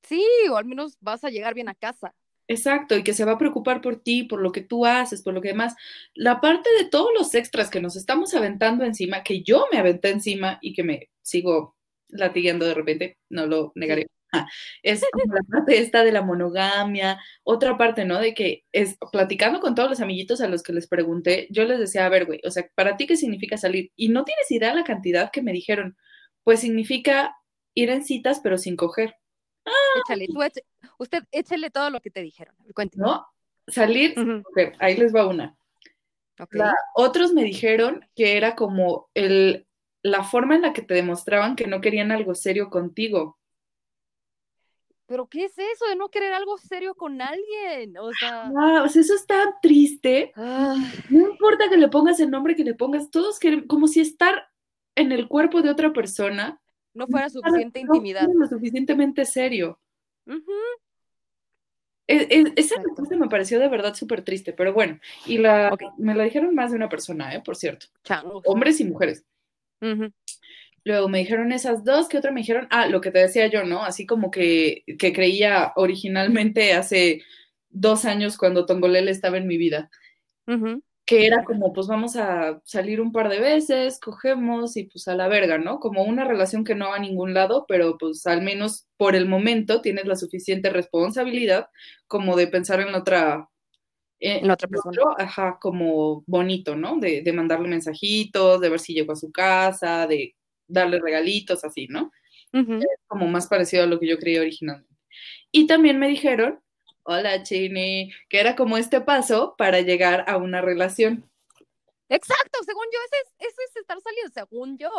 Speaker 1: Sí, o al menos vas a llegar bien a casa.
Speaker 2: Exacto, y que se va a preocupar por ti, por lo que tú haces, por lo que demás. La parte de todos los extras que nos estamos aventando encima, que yo me aventé encima y que me sigo latigueando de repente, no lo negaré. Ah, Es como la parte esta de la monogamia, otra parte, ¿no? De que es platicando con todos los amiguitos a los que les pregunté, yo les decía, a ver, güey, o sea, ¿para ti qué significa salir? Y no tienes idea la cantidad que me dijeron, pues significa ir en citas pero sin coger.
Speaker 1: Échale, tú eche- usted échele todo lo que te dijeron.
Speaker 2: ¿no? Salir, coger. ahí les va una. La- otros me dijeron que era como el, la forma en la que te demostraban que no querían algo serio contigo.
Speaker 1: Pero ¿qué es eso de no querer algo serio con alguien? O sea,
Speaker 2: Ah, o sea, eso es tan triste.
Speaker 1: ah,
Speaker 2: No importa que le pongas el nombre que le pongas, todos quieren, como si estar en el cuerpo de otra persona
Speaker 1: no fuera suficiente
Speaker 2: no
Speaker 1: intimidad.
Speaker 2: fuera lo suficientemente serio.
Speaker 1: Ujú.
Speaker 2: E- e- esa respuesta me pareció de verdad súper triste, pero bueno, y la, me la dijeron más de una persona, ¿eh? Por cierto, hombres y mujeres. Luego me dijeron esas dos, que otra me dijeron, ah, lo que te decía yo, ¿no? Así como que, que creía originalmente hace dos años cuando Tongolele estaba en mi vida, que era como, pues vamos a salir un par de veces, cogemos y pues a la verga, ¿no? Como una relación que no va a ningún lado, pero pues al menos por el momento tienes la suficiente responsabilidad como de pensar en la otra, Eh,
Speaker 1: La otra persona.
Speaker 2: otro, ajá, como bonito, ¿no? De, de mandarle mensajitos, de ver si llegó a su casa, de darle regalitos, así, ¿no? Como más parecido a lo que yo creía originalmente. Y también me dijeron, hola Chini, que era como este paso para llegar a una relación.
Speaker 1: Exacto, según yo, ese es, ese es estar saliendo, según yo.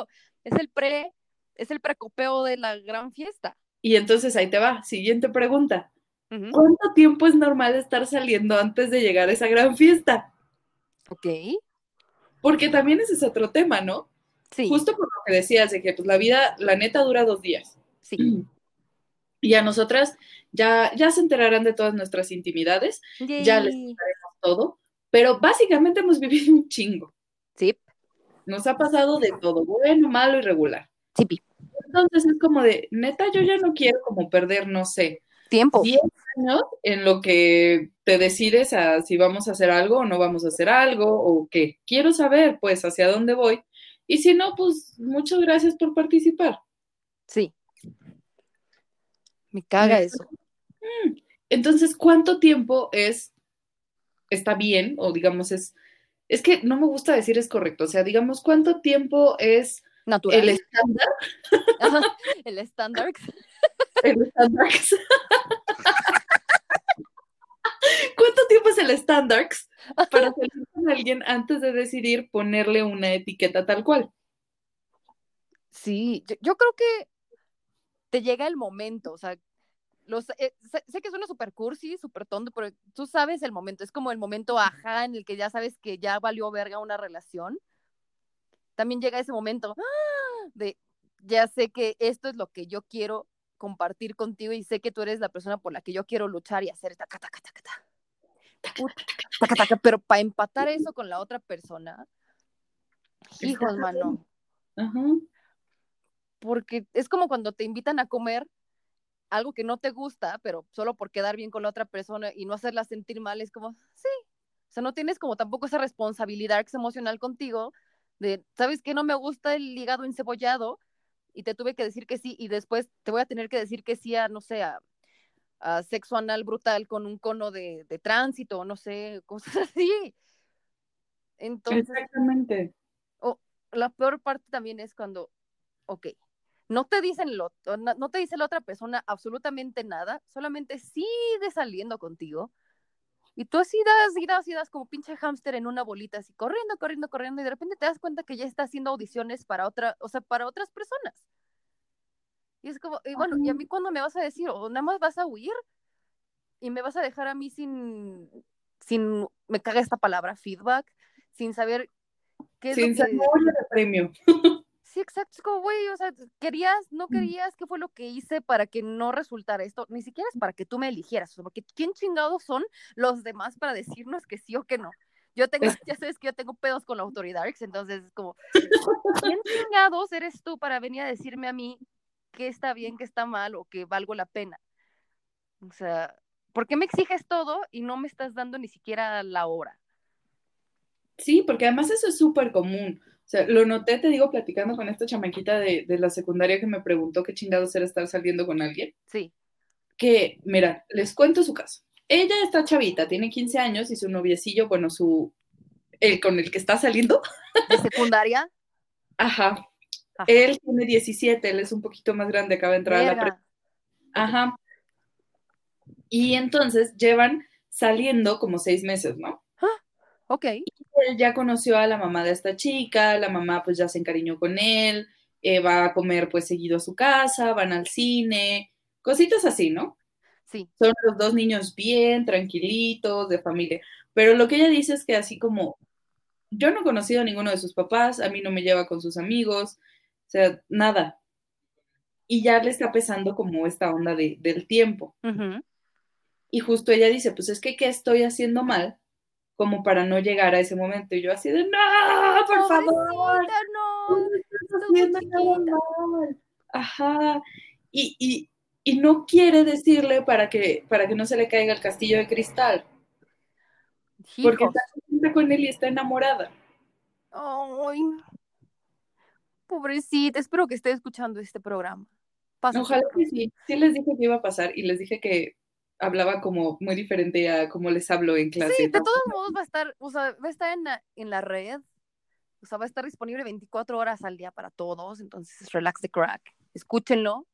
Speaker 1: Es el pre, es el precopeo de la gran fiesta.
Speaker 2: Y entonces ahí te va, siguiente pregunta. ¿Cuánto tiempo es normal estar saliendo antes de llegar a esa gran fiesta?
Speaker 1: Ok.
Speaker 2: Porque también ese es otro tema, ¿no?
Speaker 1: Sí.
Speaker 2: Justo por lo que decías, de que pues, la vida, la neta, dura dos días.
Speaker 1: Sí.
Speaker 2: Y a nosotras ya, ya se enterarán de todas nuestras intimidades, ya les
Speaker 1: Yay.
Speaker 2: contaremos todo, pero básicamente hemos vivido un chingo.
Speaker 1: Sí.
Speaker 2: Nos ha pasado de todo, bueno, malo y regular.
Speaker 1: Sí.
Speaker 2: Entonces es como de, neta, yo ya no quiero como perder, no sé,
Speaker 1: Tiempo.
Speaker 2: 10 años en lo que te decides a si vamos a hacer algo o no vamos a hacer algo o qué. Quiero saber, pues, hacia dónde voy. Y si no, pues, muchas gracias por participar.
Speaker 1: Sí. Me caga eso.
Speaker 2: Entonces, ¿cuánto tiempo es, está bien? O digamos, es, es que no me gusta decir es correcto. O sea, digamos, ¿cuánto tiempo es
Speaker 1: Natural.
Speaker 2: el estándar?
Speaker 1: Ajá, el estándar.
Speaker 2: El estándar. ¿Cuánto tiempo es el estándar para salir con alguien antes de decidir ponerle una etiqueta tal cual?
Speaker 1: Sí, yo, yo creo que te llega el momento, o sea, los, eh, sé, sé que suena súper cursi, súper tonto, pero tú sabes el momento, es como el momento ajá en el que ya sabes que ya valió verga una relación. También llega ese momento ¡ah! de ya sé que esto es lo que yo quiero compartir contigo y sé que tú eres la persona por la que yo quiero luchar y hacer taca, taca, taca, taca. Taca, taca, pero para empatar eso con la otra persona, hijos, mano
Speaker 2: Ajá.
Speaker 1: porque es como cuando te invitan a comer algo que no te gusta, pero solo por quedar bien con la otra persona y no hacerla sentir mal, es como, sí. O sea, no tienes como tampoco esa responsabilidad emocional contigo de, ¿sabes qué? No me gusta el hígado encebollado y te tuve que decir que sí y después te voy a tener que decir que sí a, no sé, a, a sexo anal brutal con un cono de, de tránsito, no sé, cosas así. Entonces,
Speaker 2: Exactamente.
Speaker 1: la peor parte también es cuando, ok, no te dicen lo, no, no te dice la otra persona absolutamente nada, solamente sigue saliendo contigo. Y tú así das y das y das como pinche hámster en una bolita, así corriendo, corriendo, corriendo, y de repente te das cuenta que ya está haciendo audiciones para otra, o sea, para otras personas. Y es como, y bueno, ¿y a mí cuándo me vas a decir? ¿O nada más vas a huir? Y me vas a dejar a mí sin, sin, me caga esta palabra, feedback, sin saber qué es
Speaker 2: Sin
Speaker 1: lo que...
Speaker 2: de premio.
Speaker 1: Sí, exacto, es como, güey, o sea, querías, no querías, ¿qué fue lo que hice para que no resultara esto? Ni siquiera es para que tú me eligieras, o sea, porque ¿quién chingados son los demás para decirnos que sí o que no? Yo tengo, ya sabes que yo tengo pedos con la autoridad, entonces es como, ¿quién chingados eres tú para venir a decirme a mí que está bien, que está mal o que valgo la pena? O sea, ¿por qué me exiges todo y no me estás dando ni siquiera la hora?
Speaker 2: Sí, porque además eso es súper común. O sea, lo noté, te digo, platicando con esta chamaquita de, de la secundaria que me preguntó qué chingados era estar saliendo con alguien.
Speaker 1: Sí,
Speaker 2: Que, mira, les cuento su caso. Ella está chavita, tiene 15 años y su noviecillo, bueno, su, el con el que está saliendo,
Speaker 1: de secundaria.
Speaker 2: ajá,
Speaker 1: Ajá.
Speaker 2: él tiene 17, él es un poquito más grande, acaba de entrar a la prepa. Ajá. Y entonces llevan saliendo como seis meses, ¿no?
Speaker 1: Ok,
Speaker 2: Él ya conoció a la mamá de esta chica, la mamá pues ya se encariñó con él, eh, va a comer pues seguido a su casa, van al cine, cositas así, ¿no?
Speaker 1: sí,
Speaker 2: Son los dos niños bien, tranquilitos, de familia. Pero lo que ella dice es que así como yo no he conocido a ninguno de sus papás, a mí no me lleva con sus amigos, o sea, nada. Y ya le está pesando como esta onda de, del tiempo. Y justo ella dice, pues es que, ¿qué estoy haciendo mal? Como para no llegar a ese momento. Y yo así de, no, por favor,
Speaker 1: no.
Speaker 2: no estás
Speaker 1: estuvo
Speaker 2: haciendo nada
Speaker 1: chiquita".
Speaker 2: mal. Ajá. Y, y, y no quiere decirle para que, para que no se le caiga el castillo de cristal. Porque está con él y está enamorada.
Speaker 1: Ay, pobrecita, espero que esté escuchando este programa.
Speaker 2: Ojalá que sí. Sí les dije que iba a pasar y les dije que hablaba como muy diferente a como les hablo en clase.
Speaker 1: Sí, de todos modos va a estar, o sea, va a estar en la, en la red, o sea, va a estar disponible 24 horas al día para todos, entonces relax the crack, escúchenlo,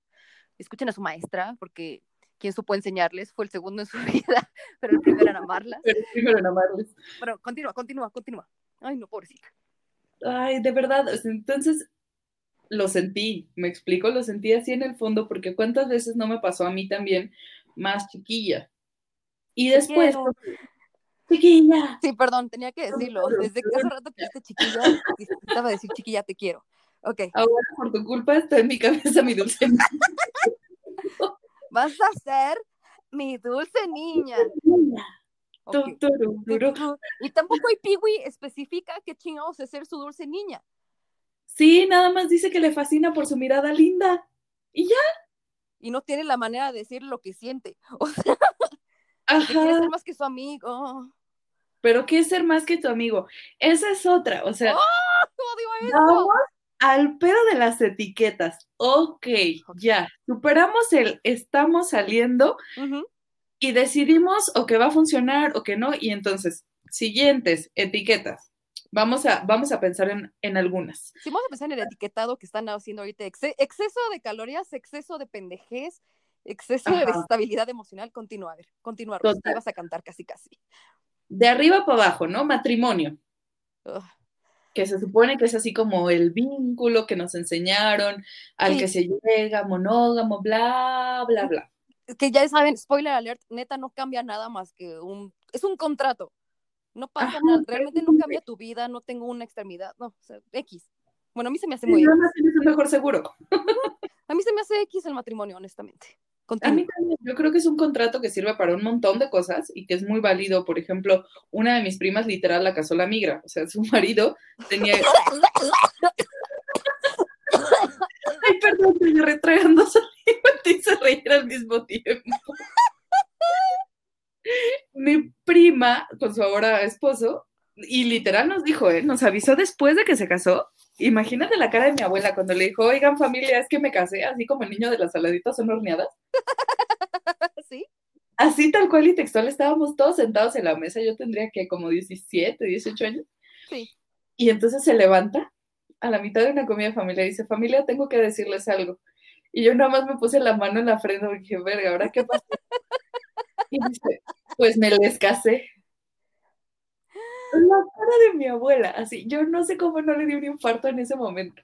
Speaker 1: escuchen a su maestra, porque quien supo enseñarles fue el segundo en su vida, pero el primero en amarlas.
Speaker 2: Pero el primero en amarles.
Speaker 1: Pero continúa, continúa, continúa. Ay, no, pobrecita.
Speaker 2: Ay, de verdad, entonces lo sentí, me explico, lo sentí así en el fondo, porque cuántas veces no me pasó a mí también más chiquilla. Y después, chiquilla.
Speaker 1: Sí, perdón, tenía que decirlo. Desde que hace rato que dijiste chiquilla, necesitaba decir chiquilla, te quiero. Ok.
Speaker 2: Ahora, por tu culpa, está en mi cabeza mi dulce niña.
Speaker 1: Vas a ser mi dulce niña.
Speaker 2: Okay.
Speaker 1: Y tampoco hay Piwi especifica qué chingados es ser su dulce niña.
Speaker 2: Sí, nada más dice que le fascina por su mirada linda. Y ya.
Speaker 1: Y no tiene la manera de decir lo que siente. O sea, Ajá. quiere ser más que su amigo.
Speaker 2: Pero ¿qué es ser más que tu amigo? Esa es otra. O sea,
Speaker 1: ¡Oh,
Speaker 2: vamos al pedo de las etiquetas. Ok, ya. Superamos el estamos saliendo y decidimos o que va a funcionar o que no. Y entonces, siguientes etiquetas. Vamos a, vamos a pensar en, en, algunas.
Speaker 1: Sí, vamos a pensar en el etiquetado que están haciendo ahorita. exceso de calorías, exceso de pendejez, exceso de desestabilidad emocional. Continúa, a ver, continúa. Te vas a cantar casi, casi.
Speaker 2: De arriba para abajo, ¿no? Matrimonio. Que se supone que es así como el vínculo que nos enseñaron, al que se llega, monógamo, bla, bla, bla.
Speaker 1: Que ya saben, spoiler alert, neta no cambia nada más que un, es un contrato no pasa nada, realmente no cambia tu vida, no tengo una extremidad, no, o sea, X. Bueno, a mí se me hace muy...
Speaker 2: No, tienes un mejor seguro.
Speaker 1: a mí se me hace X el matrimonio, honestamente.
Speaker 2: A mí también, yo creo que es un contrato que sirve para un montón de cosas y que es muy válido. Por ejemplo, una de mis primas literal la casó la migra, o sea, su marido tenía... Ay, perdón, estoy retragando saliva y se reír al mismo tiempo mi prima con su ahora esposo, y literal nos dijo, ¿eh? nos avisó después de que se casó. Imagínate la cara de mi abuela cuando le dijo, oigan familia, es que me casé, así como el niño de las saladitas son horneadas.
Speaker 1: ¿Sí?
Speaker 2: Así tal cual y textual, estábamos todos sentados en la mesa, yo tendría que como 17, 18 años.
Speaker 1: Sí.
Speaker 2: Y entonces se levanta a la mitad de una comida familiar y dice, familia, tengo que decirles algo. Y yo nada más me puse la mano en la frente y dije, verga, ¿ahora qué pasa? Y dice, pues me les casé. La cara de mi abuela, así, yo no sé cómo no le dio un infarto en ese momento.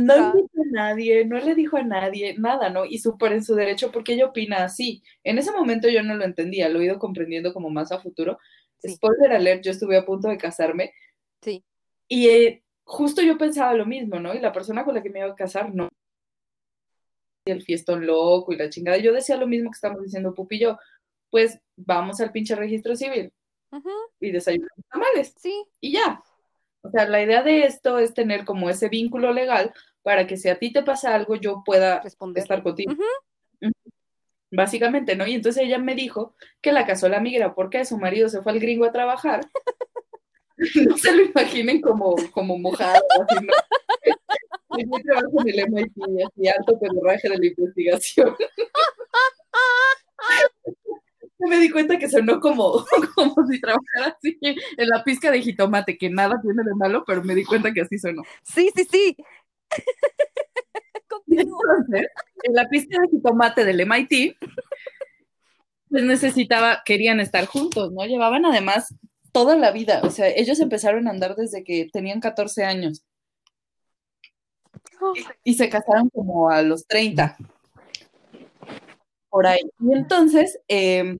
Speaker 2: No invitó a nadie, no le dijo a nadie, nada, ¿no? Y súper en su derecho porque ella opina así. En ese momento yo no lo entendía, lo he ido comprendiendo como más a futuro. Spoiler alert, yo estuve a punto de casarme.
Speaker 1: Sí.
Speaker 2: Y eh, justo yo pensaba lo mismo, ¿no? Y la persona con la que me iba a casar, no el fiestón loco y la chingada. Yo decía lo mismo que estamos diciendo Pupi y yo, pues vamos al pinche registro civil y desayunamos tamales.
Speaker 1: Sí.
Speaker 2: Y ya. O sea, la idea de esto es tener como ese vínculo legal para que si a ti te pasa algo, yo pueda Responder. estar contigo. Básicamente, ¿no? Y entonces ella me dijo que la casó la migra porque su marido se fue al gringo a trabajar. no se lo imaginen como, como mojado, así, ¿no? Muy trabajo en el MIT, así alto pedorraje de la investigación. me di cuenta que sonó como, como si trabajara así en la pizca de jitomate, que nada tiene de malo, pero me di cuenta que así sonó.
Speaker 1: Sí, sí, sí.
Speaker 2: Entonces, en la pizca de jitomate del MIT, pues necesitaba, querían estar juntos, ¿no? Llevaban además toda la vida, o sea, ellos empezaron a andar desde que tenían 14 años. Y se casaron como a los 30. Por ahí. Y entonces em,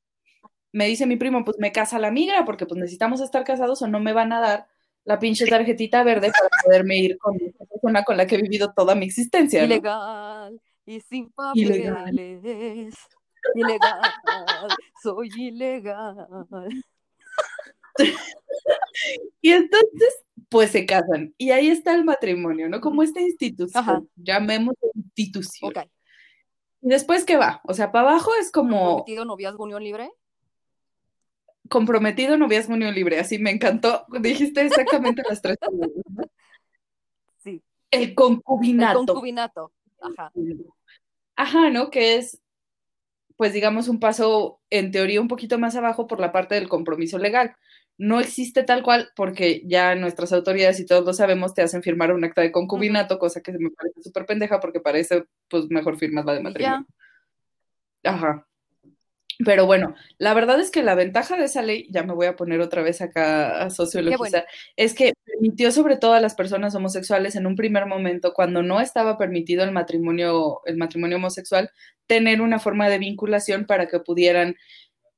Speaker 2: me dice mi primo, pues me casa la migra, porque pues necesitamos estar casados o no me van a dar la pinche tarjetita verde para poderme ir con esa persona con la que he vivido toda mi existencia.
Speaker 1: Ilegal y sin papeles. Ilegal. ilegal. Soy ilegal.
Speaker 2: y entonces pues se casan. Y ahí está el matrimonio, ¿no? Como esta institución, llamemos institución. ¿Y después qué va? O sea, para abajo es como...
Speaker 1: ¿Comprometido noviazgo unión libre?
Speaker 2: Comprometido noviazgo unión libre, así me encantó. Dijiste exactamente las tres palabras, ¿no?
Speaker 1: Sí.
Speaker 2: El concubinato.
Speaker 1: El concubinato, ajá.
Speaker 2: Ajá, ¿no? Que es pues digamos, un paso en teoría un poquito más abajo por la parte del compromiso legal. No existe tal cual porque ya nuestras autoridades y todos lo sabemos te hacen firmar un acta de concubinato, cosa que me parece súper pendeja porque parece, pues mejor firmas la de matrimonio. Ajá. Pero bueno, la verdad es que la ventaja de esa ley, ya me voy a poner otra vez acá a sociologizar, es que permitió sobre todo a las personas homosexuales en un primer momento, cuando no estaba permitido el matrimonio, el matrimonio homosexual, tener una forma de vinculación para que pudieran,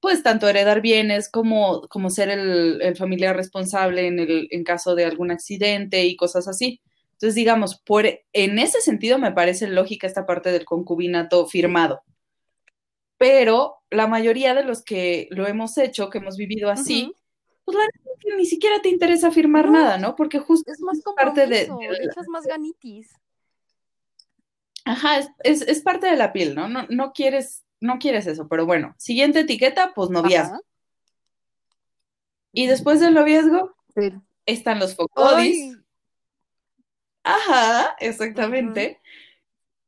Speaker 2: pues, tanto heredar bienes como, como ser el, el familiar responsable en, el, en caso de algún accidente y cosas así. Entonces, digamos, por, en ese sentido me parece lógica esta parte del concubinato firmado pero la mayoría de los que lo hemos hecho, que hemos vivido así, pues la verdad que ni siquiera te interesa firmar nada, ¿no? Porque justo
Speaker 1: es más parte de, de, echas más ganitis.
Speaker 2: Ajá, es, es, parte de la piel, ¿no? ¿no? No quieres, no quieres eso, pero bueno, siguiente etiqueta, pues noviazgo. Y después del noviazgo están los focodis. Ajá, exactamente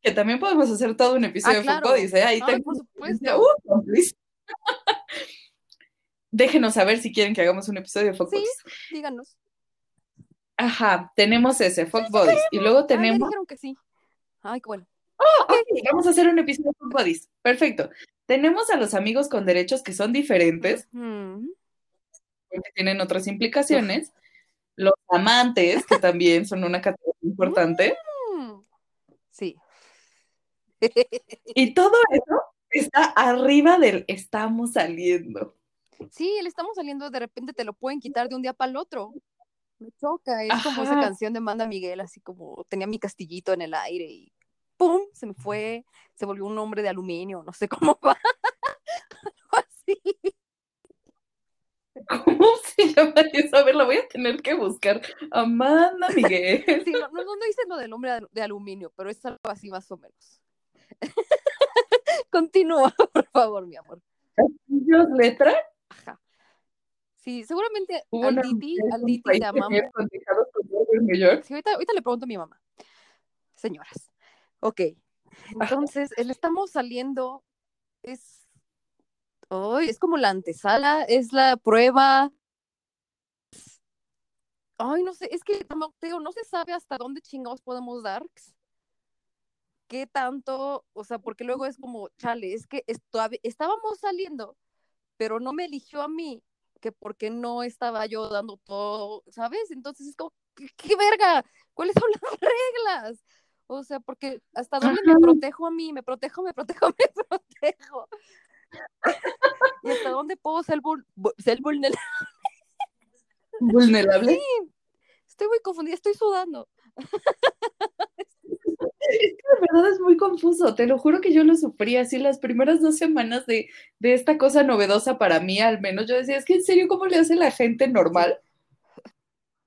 Speaker 2: que también podemos hacer todo un episodio ah, de Focodis, ¿eh? Ahí tengo... por supuesto. Uh, Déjenos saber si quieren que hagamos un episodio de Focodis.
Speaker 1: Sí, díganos.
Speaker 2: Ajá, tenemos ese, Fuck Bodies. y luego tenemos.
Speaker 1: Ah, dijeron que sí. Ay, qué bueno.
Speaker 2: Oh, vamos a hacer un episodio Fuck Bodies. Perfecto. Tenemos a los amigos con derechos que son diferentes, porque tienen otras implicaciones. Los amantes, que también son una categoría importante.
Speaker 1: Sí.
Speaker 2: y todo eso está arriba del estamos saliendo.
Speaker 1: Sí, el estamos saliendo, de repente te lo pueden quitar de un día para el otro. Me choca, es como esa canción de Manda Miguel, así como tenía mi castillito en el aire y ¡pum! se me fue, se volvió un hombre de aluminio, no sé cómo va. así.
Speaker 2: ¿Cómo se llama eso? A ver, lo voy a tener que buscar. Amanda Miguel.
Speaker 1: Sí, no, no, no dice lo del hombre de aluminio, pero es algo así más o menos. Continúa, por favor, mi amor.
Speaker 2: ¿Dios letra?
Speaker 1: Ajá. Sí, seguramente Alditi, Alditi te amamos. Sí, ahorita, ahorita le pregunto a mi mamá. Señoras. Ok. Entonces, el estamos saliendo es. Hoy es como la antesala, es la prueba. Ay, no sé, es que no se sabe hasta dónde chingados podemos dar qué tanto, o sea, porque luego es como, chale, es que estábamos saliendo, pero no me eligió a mí, que porque no estaba yo dando todo, ¿sabes? Entonces es como, ¿qué, verga? ¿Cuáles son las reglas? O sea, porque hasta dónde me protejo a mí, me protejo, me protejo, me protejo. y hasta dónde puedo ser, ser vulnerable.
Speaker 2: ¿Vulnerable?
Speaker 1: Sí, estoy muy confundida, estoy sudando.
Speaker 2: Es que de verdad es muy confuso, te lo juro que yo lo sufrí así las primeras dos semanas de, de, esta cosa novedosa para mí, al menos. Yo decía, es que en serio, ¿cómo le hace la gente normal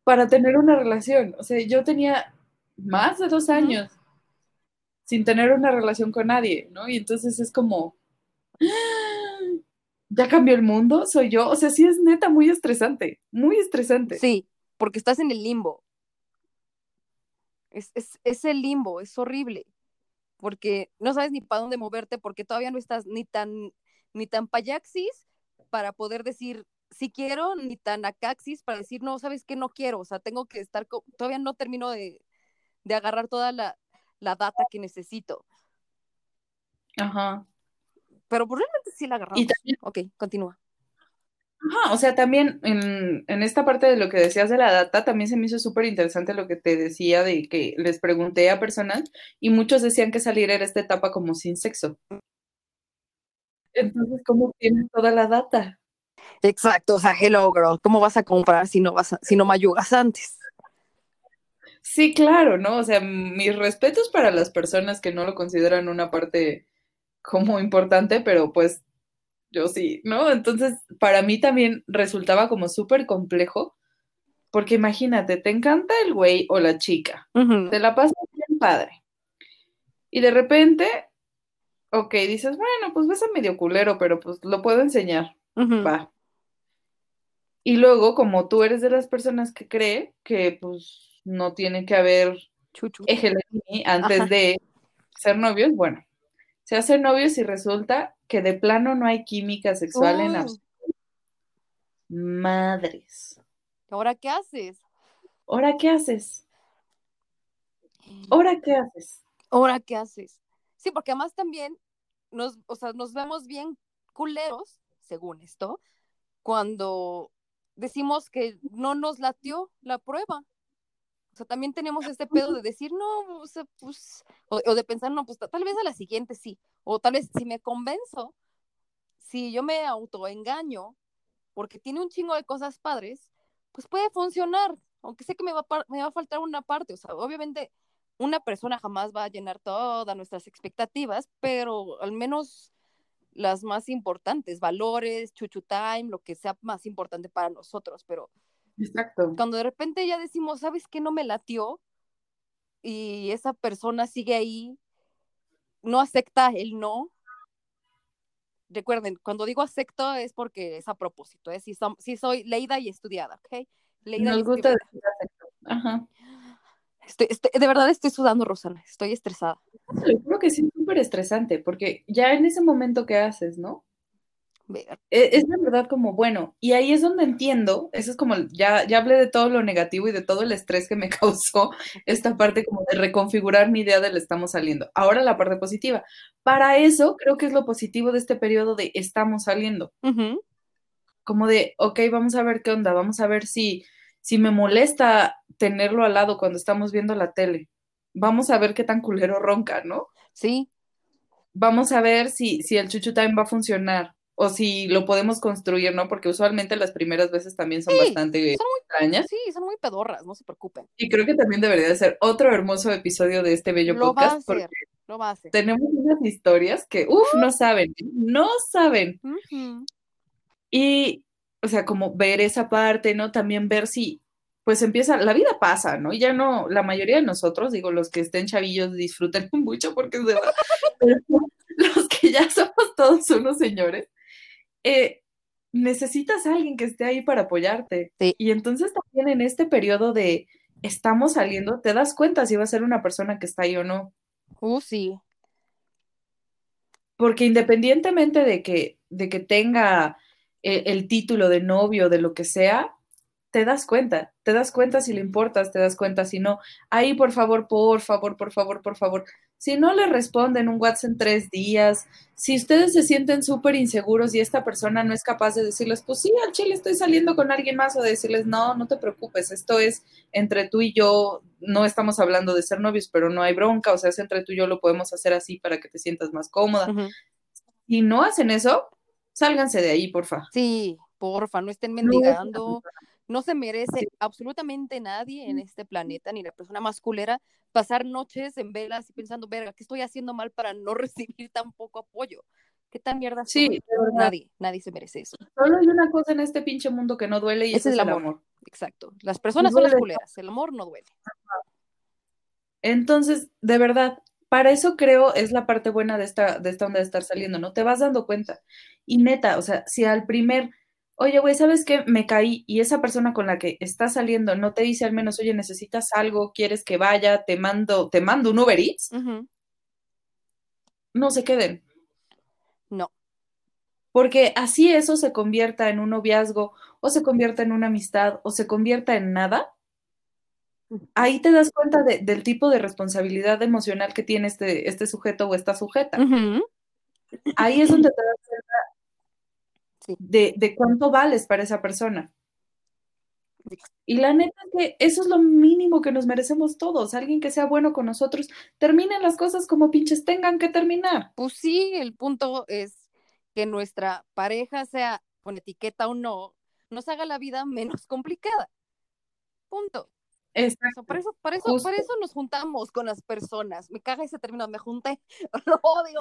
Speaker 2: para tener una relación? O sea, yo tenía más de dos años sin tener una relación con nadie, ¿no? Y entonces es como, ¿ya cambió el mundo? ¿Soy yo? O sea, sí es neta muy estresante, muy estresante.
Speaker 1: Sí, porque estás en el limbo. Es, es, el limbo, es horrible, porque no sabes ni para dónde moverte, porque todavía no estás ni tan, ni tan payaxis para poder decir si quiero, ni tan acaxis para decir, no, sabes que no quiero, o sea, tengo que estar, todavía no termino de, de agarrar toda la, la, data que necesito.
Speaker 2: Ajá.
Speaker 1: Pero pues, realmente sí la agarramos. Ok, continúa.
Speaker 2: Ajá, o sea, también en, en, esta parte de lo que decías de la data, también se me hizo súper interesante lo que te decía de que les pregunté a personas y muchos decían que salir era esta etapa como sin sexo. Entonces, ¿cómo tienes toda la data?
Speaker 1: Exacto, o sea, hello girl, ¿cómo vas a comprar si no vas si no me ayudas antes?
Speaker 2: Sí, claro, ¿no? O sea, mis respetos para las personas que no lo consideran una parte como importante, pero pues yo sí, ¿no? Entonces, para mí también resultaba como súper complejo, porque imagínate, te encanta el güey o la chica, te la pasas bien padre, y de repente, ok, dices, bueno, pues ves a medio culero, pero pues lo puedo enseñar, va. Y luego, como tú eres de las personas que cree que pues no tiene que haber eje antes de ser novios, bueno, se hacen novios y resulta que de plano no hay química sexual en absoluto. Madres.
Speaker 1: ¿Ahora qué haces?
Speaker 2: ¿Ahora qué haces? ¿Ahora qué haces?
Speaker 1: ¿Ahora qué haces? Sí, porque además también nos, o sea, nos vemos bien culeros, según esto, cuando decimos que no nos latió la prueba. Sea, también tenemos este pedo de decir, no, o sea, pues, o, o de pensar, no, pues ta- tal vez a la siguiente sí. O tal vez si me convenzo, si yo me autoengaño, porque tiene un chingo de cosas padres, pues puede funcionar, aunque sé que me va, a me va a faltar una parte. O sea, obviamente una persona jamás va a llenar todas nuestras expectativas, pero al menos las más importantes, valores, chuchu time, lo que sea más importante para nosotros, pero
Speaker 2: Exacto.
Speaker 1: cuando de repente ya decimos, ¿sabes qué? No me latió y esa persona sigue ahí, no acepta el no. Recuerden, cuando digo acepto es porque es a propósito, ¿eh? si, som- si soy leída y estudiada, ¿ok? Leída y
Speaker 2: gusta
Speaker 1: estudiada.
Speaker 2: decir acepto. Ajá.
Speaker 1: Estoy- estoy- de verdad estoy sudando, Rosana, estoy estresada.
Speaker 2: Yo creo que sí es súper estresante, porque ya en ese momento que haces, ¿no? E- Es la verdad como, bueno, y ahí es donde entiendo, eso es como, ya, ya hablé de todo lo negativo y de todo el estrés que me causó esta parte como de reconfigurar mi idea del estamos saliendo. Ahora la parte positiva. Para eso creo que es lo positivo de este periodo de estamos saliendo. Como de, ok, vamos a ver qué onda, vamos a ver si, si me molesta tenerlo al lado cuando estamos viendo la tele. Vamos a ver qué tan culero ronca, ¿no?
Speaker 1: Sí,
Speaker 2: vamos a ver si, si el chuchu time va a funcionar o si lo podemos construir, ¿no? Porque usualmente las primeras veces también son
Speaker 1: Sí,
Speaker 2: bastante
Speaker 1: son
Speaker 2: extrañas.
Speaker 1: sí, son muy pedorras, no se preocupen.
Speaker 2: Y creo que también debería de ser otro hermoso episodio de este bello
Speaker 1: Lo va a
Speaker 2: podcast porque
Speaker 1: hacer, lo va a hacer.
Speaker 2: tenemos unas historias que, uff, no saben, no saben. Y, o sea, como ver esa parte, ¿no? También ver si, pues empieza, la vida pasa, ¿no? Y ya no, la mayoría de nosotros, digo, los que estén chavillos disfruten mucho porque se va, pero los que ya somos todos unos señores, eh, necesitas a alguien que esté ahí para apoyarte.
Speaker 1: Sí.
Speaker 2: Y entonces también en este periodo de estamos saliendo, te das cuenta si va a ser una persona que está ahí o no.
Speaker 1: Uh, sí.
Speaker 2: Porque independientemente de que, de que tenga eh, el título de novio, de lo que sea, te das cuenta, te das cuenta si le importas, te das cuenta si no. Ahí, por favor, por favor, por favor, por favor. Si no le responden un WhatsApp en tres días, si ustedes se sienten súper inseguros y esta persona no es capaz de decirles, pues sí, al chile estoy saliendo con alguien más, o de decirles, no, no te preocupes, esto es entre tú y yo, no estamos hablando de ser novios, pero no hay bronca, o sea, es entre tú y yo, lo podemos hacer así para que te sientas más cómoda.
Speaker 1: Ujú.
Speaker 2: Si no hacen eso, sálganse de ahí, porfa.
Speaker 1: Sí, porfa, no estén mendigando. No se merece absolutamente nadie en este planeta, ni la persona más culera, pasar noches en velas y pensando, verga, ¿qué estoy haciendo mal para no recibir tan poco apoyo? ¿Qué tan mierda
Speaker 2: Sí,
Speaker 1: soy? Nadie, nadie se merece eso.
Speaker 2: Solo hay una cosa en este pinche mundo que no duele y
Speaker 1: Ese es el amor.
Speaker 2: amor.
Speaker 1: Exacto. Las personas son las culeras, el amor no duele.
Speaker 2: Entonces, de verdad, para eso creo es la parte buena de esta, de esta onda de estar saliendo, ¿no? Te vas dando cuenta. Y neta, o sea, si al primer, oye, güey, ¿sabes qué? Me caí y esa persona con la que estás saliendo no te dice al menos, oye, necesitas algo, quieres que vaya, te mando, te mando un Uber Eats, no se queden.
Speaker 1: No.
Speaker 2: Porque así eso se convierta en un noviazgo o se convierta en una amistad o se convierta en nada, ahí te das cuenta de- del tipo de responsabilidad emocional que tiene este, este sujeto o esta sujeta. Ahí es donde te das cuenta
Speaker 1: Sí.
Speaker 2: de, de cuánto vales para esa persona. Y la neta es que eso es lo mínimo que nos merecemos todos, alguien que sea bueno con nosotros. Terminen las cosas como pinches tengan que terminar.
Speaker 1: Pues sí, el punto es que nuestra pareja, sea con etiqueta o no, nos haga la vida menos complicada. Punto.
Speaker 2: Exacto.
Speaker 1: por eso, por eso,
Speaker 2: Justo.
Speaker 1: por eso nos juntamos con las personas. Me caga ese término, me junté. Lo odio.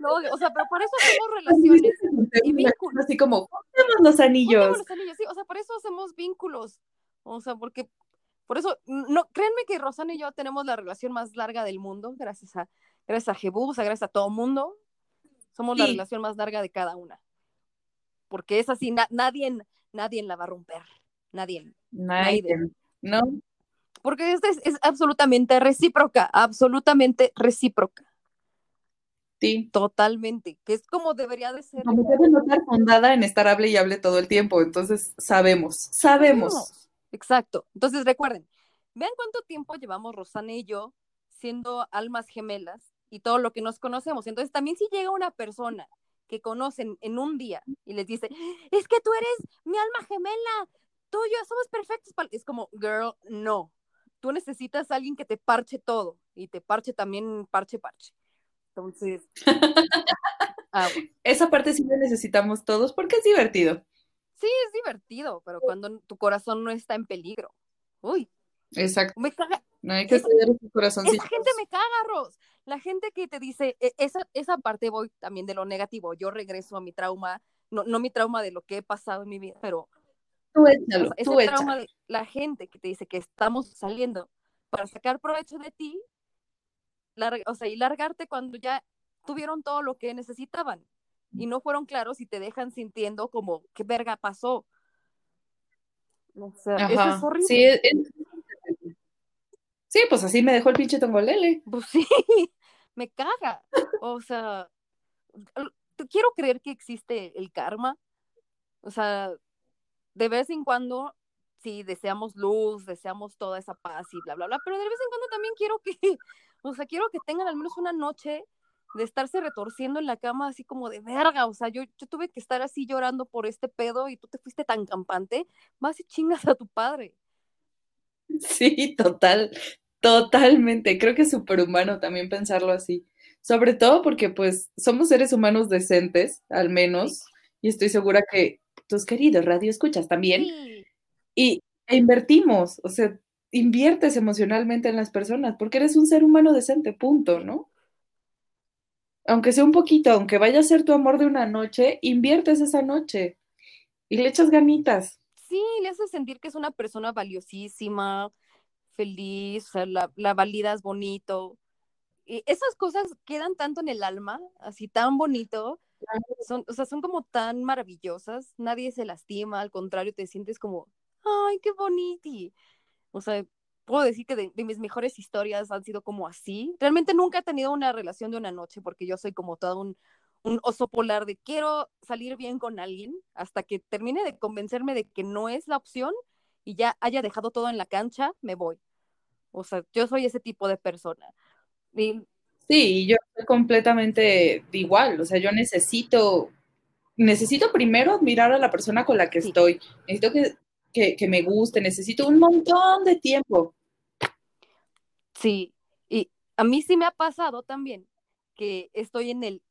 Speaker 1: Lo odio. O sea, pero por eso hacemos relaciones y vínculos.
Speaker 2: Así como, juntemos los anillos.
Speaker 1: los anillos, sí, o sea, por eso hacemos vínculos. O sea, porque por eso, no, créanme que Rosana y yo tenemos la relación más larga del mundo, gracias a, gracias a sea, gracias a todo mundo. Somos la
Speaker 2: Sí.
Speaker 1: relación más larga de cada una. Porque es así, na- nadie, nadie la va a romper. Nadie.
Speaker 2: Nadie. ¿No?
Speaker 1: Porque es, es, es absolutamente recíproca, absolutamente recíproca.
Speaker 2: ti.
Speaker 1: Totalmente, que es como debería de ser.
Speaker 2: Como debe no estar fundada en estar hable y hable todo el tiempo, entonces sabemos, sabemos.
Speaker 1: Sabemos. Exacto. Entonces recuerden, vean cuánto tiempo llevamos Rosana y yo siendo almas gemelas y todo lo que nos conocemos. Entonces también si llega una persona que conocen en un día y les dice, es que tú eres mi alma gemela, tú y yo somos perfectos. pal-". Es como, girl, no. Tú necesitas a alguien que te parche todo y te parche también parche, parche. Entonces, ah, bueno.
Speaker 2: Esa parte sí la necesitamos todos porque es divertido.
Speaker 1: sí es divertido, pero cuando tu corazón no está en peligro. Uy,
Speaker 2: Exacto.
Speaker 1: me caga,
Speaker 2: No hay que
Speaker 1: Esa-
Speaker 2: ese corazoncito.
Speaker 1: Esa gente me caga, Ros. La gente que te dice, e- esa, esa parte voy también de lo negativo. Yo regreso a mi trauma, no, no mi trauma de lo que he pasado en mi vida, pero
Speaker 2: Tú échalo,
Speaker 1: ese
Speaker 2: tú
Speaker 1: trauma de la gente que te dice que estamos saliendo para sacar provecho de ti, o sea, y largarte cuando ya tuvieron todo lo que necesitaban y no fueron claros y te dejan sintiendo como, ¿qué verga pasó? O sea, eso es horrible.
Speaker 2: Sí, es- es- sí, pues así me dejó el pinche tongolele.
Speaker 1: Pues sí, me caga. O sea, quiero creer que existe el karma. O sea, de vez en cuando, sí, deseamos luz, deseamos toda esa paz y bla, bla, bla, pero de vez en cuando también quiero que, o sea, quiero que tengan al menos una noche de estarse retorciendo en la cama así como de verga, o sea, yo, yo tuve que estar así llorando por este pedo y tú te fuiste tan campante, vas y chingas a tu padre.
Speaker 2: Sí, total, totalmente. Creo que es superhumano también pensarlo así. Sobre todo porque pues somos seres humanos decentes, al menos, y estoy segura que tus queridos radio escuchas también,
Speaker 1: Sí,
Speaker 2: y e invertimos, o sea, inviertes emocionalmente en las personas, porque eres un ser humano decente, punto, ¿no? Aunque sea un poquito, aunque vaya a ser tu amor de una noche, inviertes esa noche y le echas ganitas.
Speaker 1: sí, le hace sentir que es una persona valiosísima, feliz, o sea, la, la validas bonito. Y esas cosas quedan tanto en el alma, así tan bonito, son, o sea, son como tan maravillosas, nadie se lastima, al contrario, te sientes como, ay, qué bonito. O sea, puedo decir que de, de mis mejores historias han sido como así. Realmente nunca he tenido una relación de una noche porque yo soy como todo un, un oso polar de quiero salir bien con alguien hasta que termine de convencerme de que no es la opción y ya haya dejado todo en la cancha, me voy. O sea, yo soy ese tipo de persona. Y
Speaker 2: Sí, yo soy completamente igual, o sea, yo necesito, necesito primero admirar a la persona con la que
Speaker 1: Sí.
Speaker 2: estoy, necesito que, que, que me guste, necesito un montón de tiempo.
Speaker 1: Sí, y a mí sí me ha pasado también que estoy en el,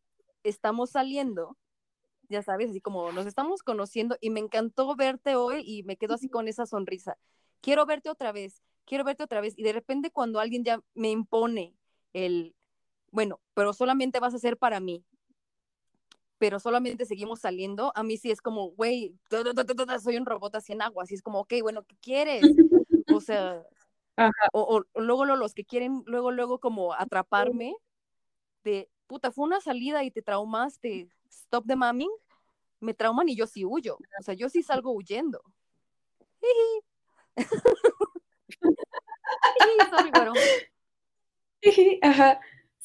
Speaker 1: estamos saliendo, ya sabes, así como nos estamos conociendo y me encantó verte hoy y me quedo así con esa sonrisa. Quiero verte otra vez, quiero verte otra vez. Y de repente cuando alguien ya me impone el, bueno, pero solamente vas a ser para mí, pero solamente seguimos saliendo, a mí sí es como, güey, soy un robot así en agua, así es como, ok, bueno, ¿qué quieres? O sea, o, luego lo- los que quieren luego luego como atraparme de puta fue una salida y te traumaste. Stop the mamming. Me trauman y yo sí huyo. O sea yo sí salgo huyendo. Sorry, güero.
Speaker 2: Ajá.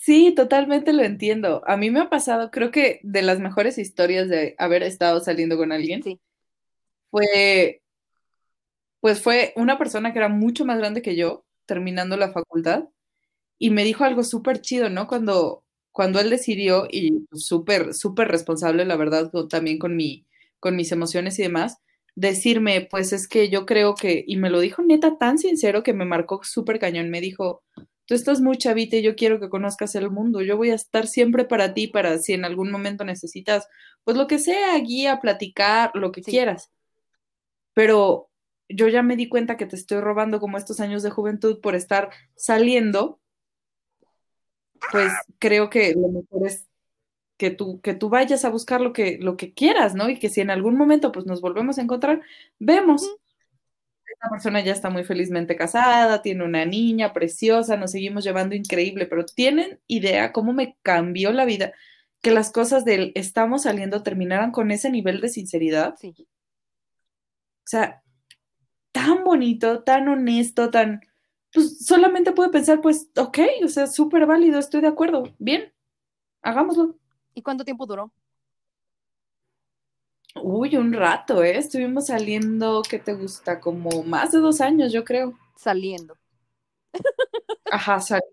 Speaker 2: Sí, totalmente lo entiendo. A mí me ha pasado, creo que de las mejores historias de haber estado saliendo con alguien
Speaker 1: Sí.
Speaker 2: fue, pues fue una persona que era mucho más grande que yo, terminando la facultad, y me dijo algo súper chido, ¿no? Cuando, cuando él decidió, y súper, súper responsable, la verdad, también con mi, con mis emociones y demás, decirme, pues es que yo creo que, y me lo dijo neta tan sincero que me marcó súper cañón, me dijo, tú estás muy chavita y yo quiero que conozcas el mundo, yo voy a estar siempre para ti, para si en algún momento necesitas, pues lo que sea, guía, platicar, lo que
Speaker 1: Sí.
Speaker 2: quieras. Pero yo ya me di cuenta que te estoy robando como estos años de juventud por estar saliendo, pues creo que lo mejor es que tú, que tú vayas a buscar lo que, lo que quieras, ¿no? Y que si en algún momento pues nos volvemos a encontrar, vemos. Esta persona ya está muy felizmente casada, tiene una niña preciosa, nos seguimos llevando increíble, pero ¿tienen idea cómo me cambió la vida que las cosas del estamos saliendo terminaran con ese nivel de sinceridad?
Speaker 1: sí
Speaker 2: O sea, tan bonito, tan honesto, tan... Pues solamente puedo pensar, pues, ok, o sea, súper válido, estoy de acuerdo, bien. hagámoslo.
Speaker 1: ¿Y cuánto tiempo duró?
Speaker 2: Uy, un rato, ¿eh? Estuvimos saliendo, ¿qué te gusta? Como más de dos años, yo creo.
Speaker 1: Saliendo.
Speaker 2: Ajá, saliendo.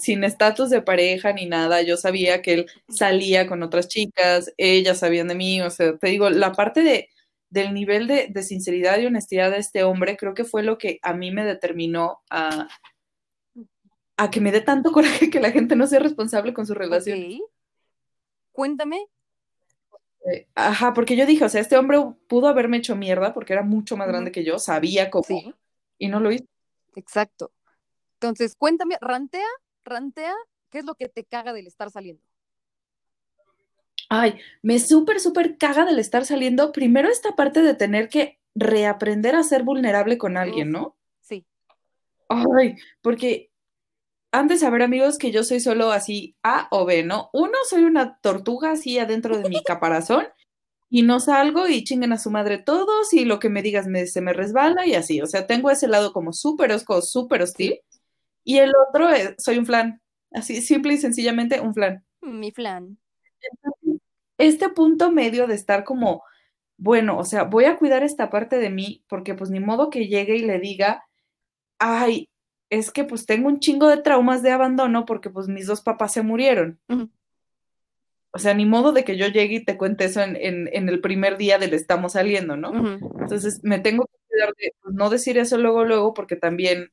Speaker 2: Sin- estatus de pareja ni nada. Yo sabía que él salía con otras chicas, ellas sabían de mí. O sea, te digo, la parte de, del nivel de, de sinceridad y honestidad de este hombre, creo que fue lo que a mí me determinó a, a que me dé tanto coraje que la gente no sea responsable con su relación.
Speaker 1: Cuéntame.
Speaker 2: Eh, Ajá, porque yo dije, o sea, este hombre pudo haberme hecho mierda porque era mucho más grande que yo, sabía cómo,
Speaker 1: Sí,
Speaker 2: y no lo hizo.
Speaker 1: exacto. Entonces, cuéntame, rantea, rantea, ¿qué es lo que te caga del estar saliendo?
Speaker 2: Ay, me súper, súper caga del estar saliendo. Primero esta parte de tener que reaprender a ser vulnerable con alguien. ¿no?
Speaker 1: Sí,
Speaker 2: Ay, porque han de saber, amigos, que yo soy solo así A o B, ¿no? Uno, soy una tortuga así adentro de mi caparazón y no salgo y chinguen a su madre todos y lo que me digas me, se me resbala y así. O sea, tengo ese lado como súper osco, súper hostil. Y el otro, es- soy un flan. Así, simple y sencillamente un flan.
Speaker 1: mi flan.
Speaker 2: este punto medio de estar como, bueno, o sea, voy a cuidar esta parte de mí porque pues ni modo que llegue y le diga, ay, es que pues tengo un chingo de traumas de abandono porque pues mis dos papás se murieron.
Speaker 1: Ujú.
Speaker 2: O sea, ni modo de que yo llegue y te cuente eso en, en, en el primer día del estamos saliendo, ¿no? Entonces me tengo que cuidar de pues, no decir eso luego, luego, porque también,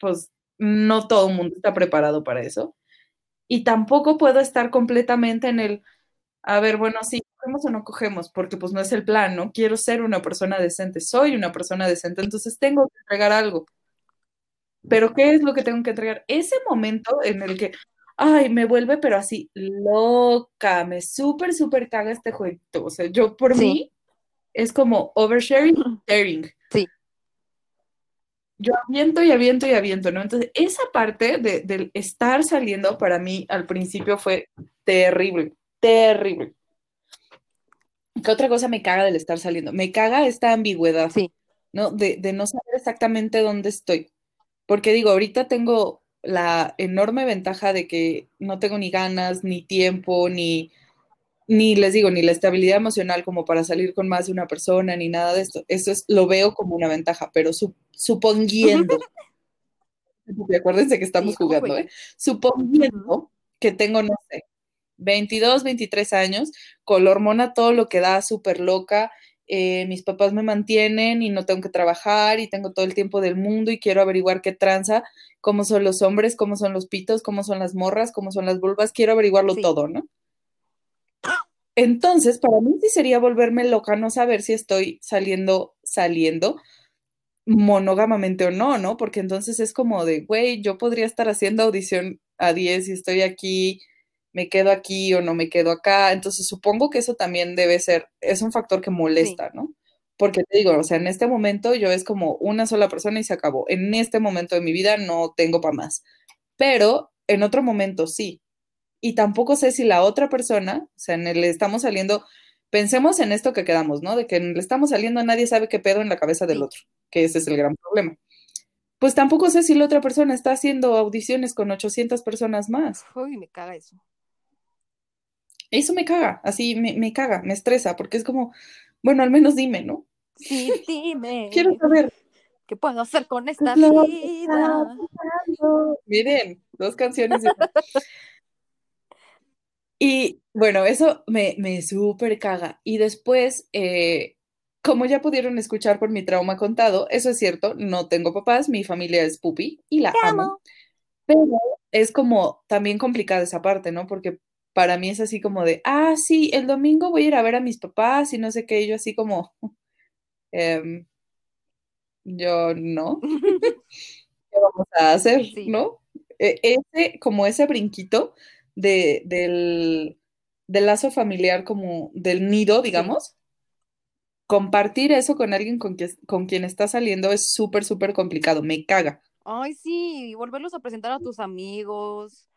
Speaker 2: pues, no todo el mundo está preparado para eso. Y tampoco puedo estar completamente en el, a ver, bueno, sí, cogemos o no cogemos, porque pues no es el plan, ¿no? Quiero ser una persona decente, soy una persona decente, entonces tengo que entregar algo. Pero ¿qué es lo que tengo que entregar? Ese momento en el que, ay, me vuelve, pero así, loca, me súper, súper caga este jueguito. O sea, yo por
Speaker 1: Sí.
Speaker 2: mí es como oversharing, sharing.
Speaker 1: Sí.
Speaker 2: Yo aviento y aviento y aviento, ¿no? Entonces, esa parte de, del estar saliendo para mí al principio fue terrible, terrible. ¿Qué otra cosa me caga del estar saliendo? Me caga esta ambigüedad,
Speaker 1: Sí,
Speaker 2: ¿no? De, de no saber exactamente dónde estoy. Porque digo, ahorita tengo la enorme ventaja de que no tengo ni ganas, ni tiempo, ni, ni les digo, ni la estabilidad emocional como para salir con más de una persona, ni nada de esto. Eso es, lo veo como una ventaja, pero su- suponiendo, porque acuérdense que estamos
Speaker 1: Sí, ¿cómo
Speaker 2: jugando? ¿eh? Suponiendo que tengo, no sé, 22, 23 años, con la hormona todo lo que da, súper loca, eh, mis papás me mantienen y no tengo que trabajar y tengo todo el tiempo del mundo y quiero averiguar qué tranza, cómo son los hombres, cómo son los pitos, cómo son las morras, cómo son las vulvas, quiero averiguarlo
Speaker 1: Sí.
Speaker 2: todo, ¿no? Entonces, para mí sí sería volverme loca no saber si estoy saliendo, saliendo monógamamente o no, ¿no? Porque entonces es como de, güey, yo podría estar haciendo audición a 10 y estoy aquí, me quedo aquí o no me quedo acá. Entonces supongo que eso también debe ser, es un factor que molesta, ¿no? Porque te digo, o sea, en este momento yo es como una sola persona y se acabó. En este momento de mi vida no tengo para más. Pero en otro momento sí. Y tampoco sé si la otra persona, o sea, en el estamos saliendo, pensemos en esto que quedamos, ¿no? De que el estamos saliendo nadie sabe qué pedo en la cabeza del otro, que ese es el gran problema. Pues tampoco sé si la otra persona está haciendo audiciones con 800 personas más.
Speaker 1: Uy, me caga eso.
Speaker 2: Eso me caga, así me, me caga, me estresa, porque es como, bueno, al menos dime, ¿no?
Speaker 1: Sí, dime.
Speaker 2: Quiero saber.
Speaker 1: ¿Qué puedo hacer con
Speaker 2: ¿qué
Speaker 1: esta vida?
Speaker 2: pasando? Miren, dos canciones. de- Y bueno, eso me, me súper caga. Y después, eh, como ya pudieron escuchar por mi trauma contado, eso es cierto, no tengo papás, mi familia es pupi y la amo.
Speaker 1: amo.
Speaker 2: Pero es como también complicada esa parte, ¿no? Porque para mí es así como de, ah, sí, el domingo voy a ir a ver a mis papás y no sé qué, y yo así como, em, yo no, ¿qué vamos a hacer,
Speaker 1: Sí.
Speaker 2: no? E- ese, como ese brinquito de, del, del lazo familiar, como del nido, digamos, compartir eso con alguien con, que, con quien está saliendo es súper, súper complicado, me caga.
Speaker 1: Ay, sí, y volverlos a presentar a tus amigos.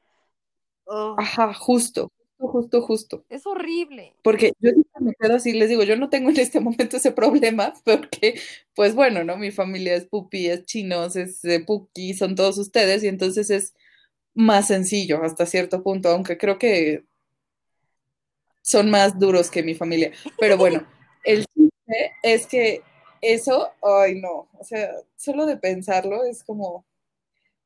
Speaker 1: Ugh,
Speaker 2: Ajá, justo, justo, justo,
Speaker 1: es horrible.
Speaker 2: Porque yo me quedo así, les digo, yo no tengo en este momento ese problema, porque, pues bueno, ¿no? Mi familia es pupi, es chinos, es eh, puki, son todos ustedes, y entonces es más sencillo hasta cierto punto, aunque creo que son más duros que mi familia. Pero bueno, el chiste es que eso, ay no, o sea, solo de pensarlo es como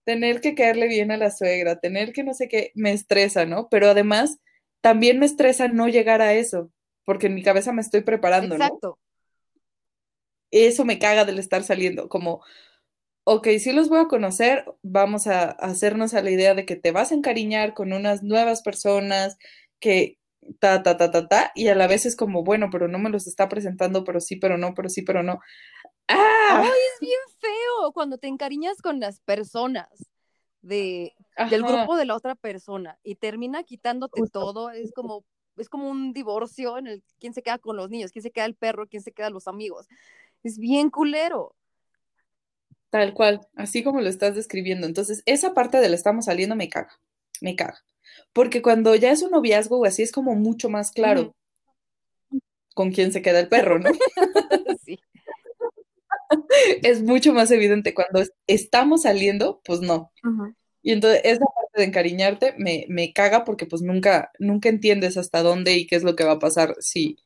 Speaker 2: tener que caerle bien a la suegra, tener que no sé qué, me estresa, ¿no? Pero además, también me estresa no llegar a eso, porque en mi cabeza me estoy preparando, Exacto. Eso me caga del estar saliendo, como, ok, si los voy a conocer, vamos a hacernos a la idea de que te vas a encariñar con unas nuevas personas, que ta, ta, ta, ta, ta, y a la vez es como, bueno, pero no me los está presentando, pero sí, pero no, pero sí, pero no.
Speaker 1: ¡Ah! Ay, es bien feo cuando te encariñas con las personas de, del grupo de la otra persona y termina quitándote todo, es como, es como un divorcio en el quién se queda con los niños, quién se queda el perro, quién se queda los amigos. Es bien culero.
Speaker 2: Tal cual, así como lo estás describiendo. Entonces, esa parte del estamos saliendo me caga, me caga. Porque cuando ya es un noviazgo o así es como mucho más claro con quién se queda el perro, ¿no? sí. es mucho más evidente. Cuando estamos saliendo, pues no. Y entonces esa parte de encariñarte me, me, caga porque pues nunca, nunca entiendes hasta dónde y qué es lo que va a pasar si,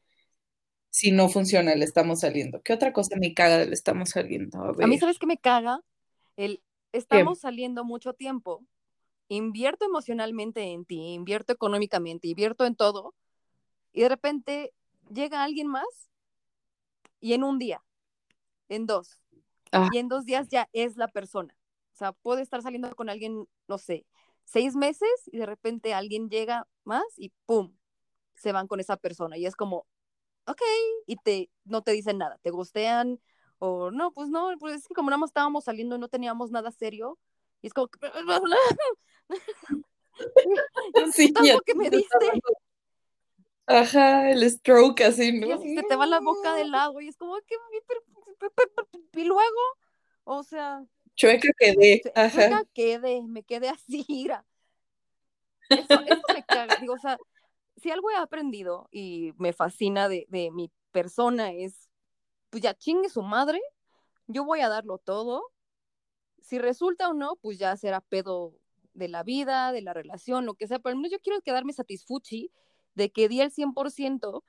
Speaker 2: si no funciona el estamos saliendo. ¿Qué otra cosa me caga del estamos saliendo?
Speaker 1: A, mí, ¿sabes qué me caga? El estamos saliendo mucho tiempo, invierto emocionalmente en ti, invierto económicamente, invierto en todo, y de repente llega alguien más y en un día, en dos, ah. y en dos días ya es la persona. O sea, puede estar saliendo con alguien, no sé, seis meses y de repente alguien llega más y ¡pum! se van con esa persona y es como, ok, y te, no te dicen nada, te gustean o no, pues no, pues es que como nada más estábamos saliendo y no teníamos nada serio, y es como,
Speaker 2: sí, que me diste. Ajá, el stroke así, ¿no?
Speaker 1: Y se te va la boca de lado y es como, que y luego, o sea.
Speaker 2: Chueca quedé. Ajá.
Speaker 1: Chueca quedé, me quedé así, ira. Eso, eso me caga, digo, o sea, si algo he aprendido y me fascina de, mi persona es, pues ya chingue su madre, yo voy a darlo todo. Si resulta o no, pues ya será pedo de la vida, de la relación, lo que sea, pero al menos yo quiero quedarme satisfuchi de que di el 100%,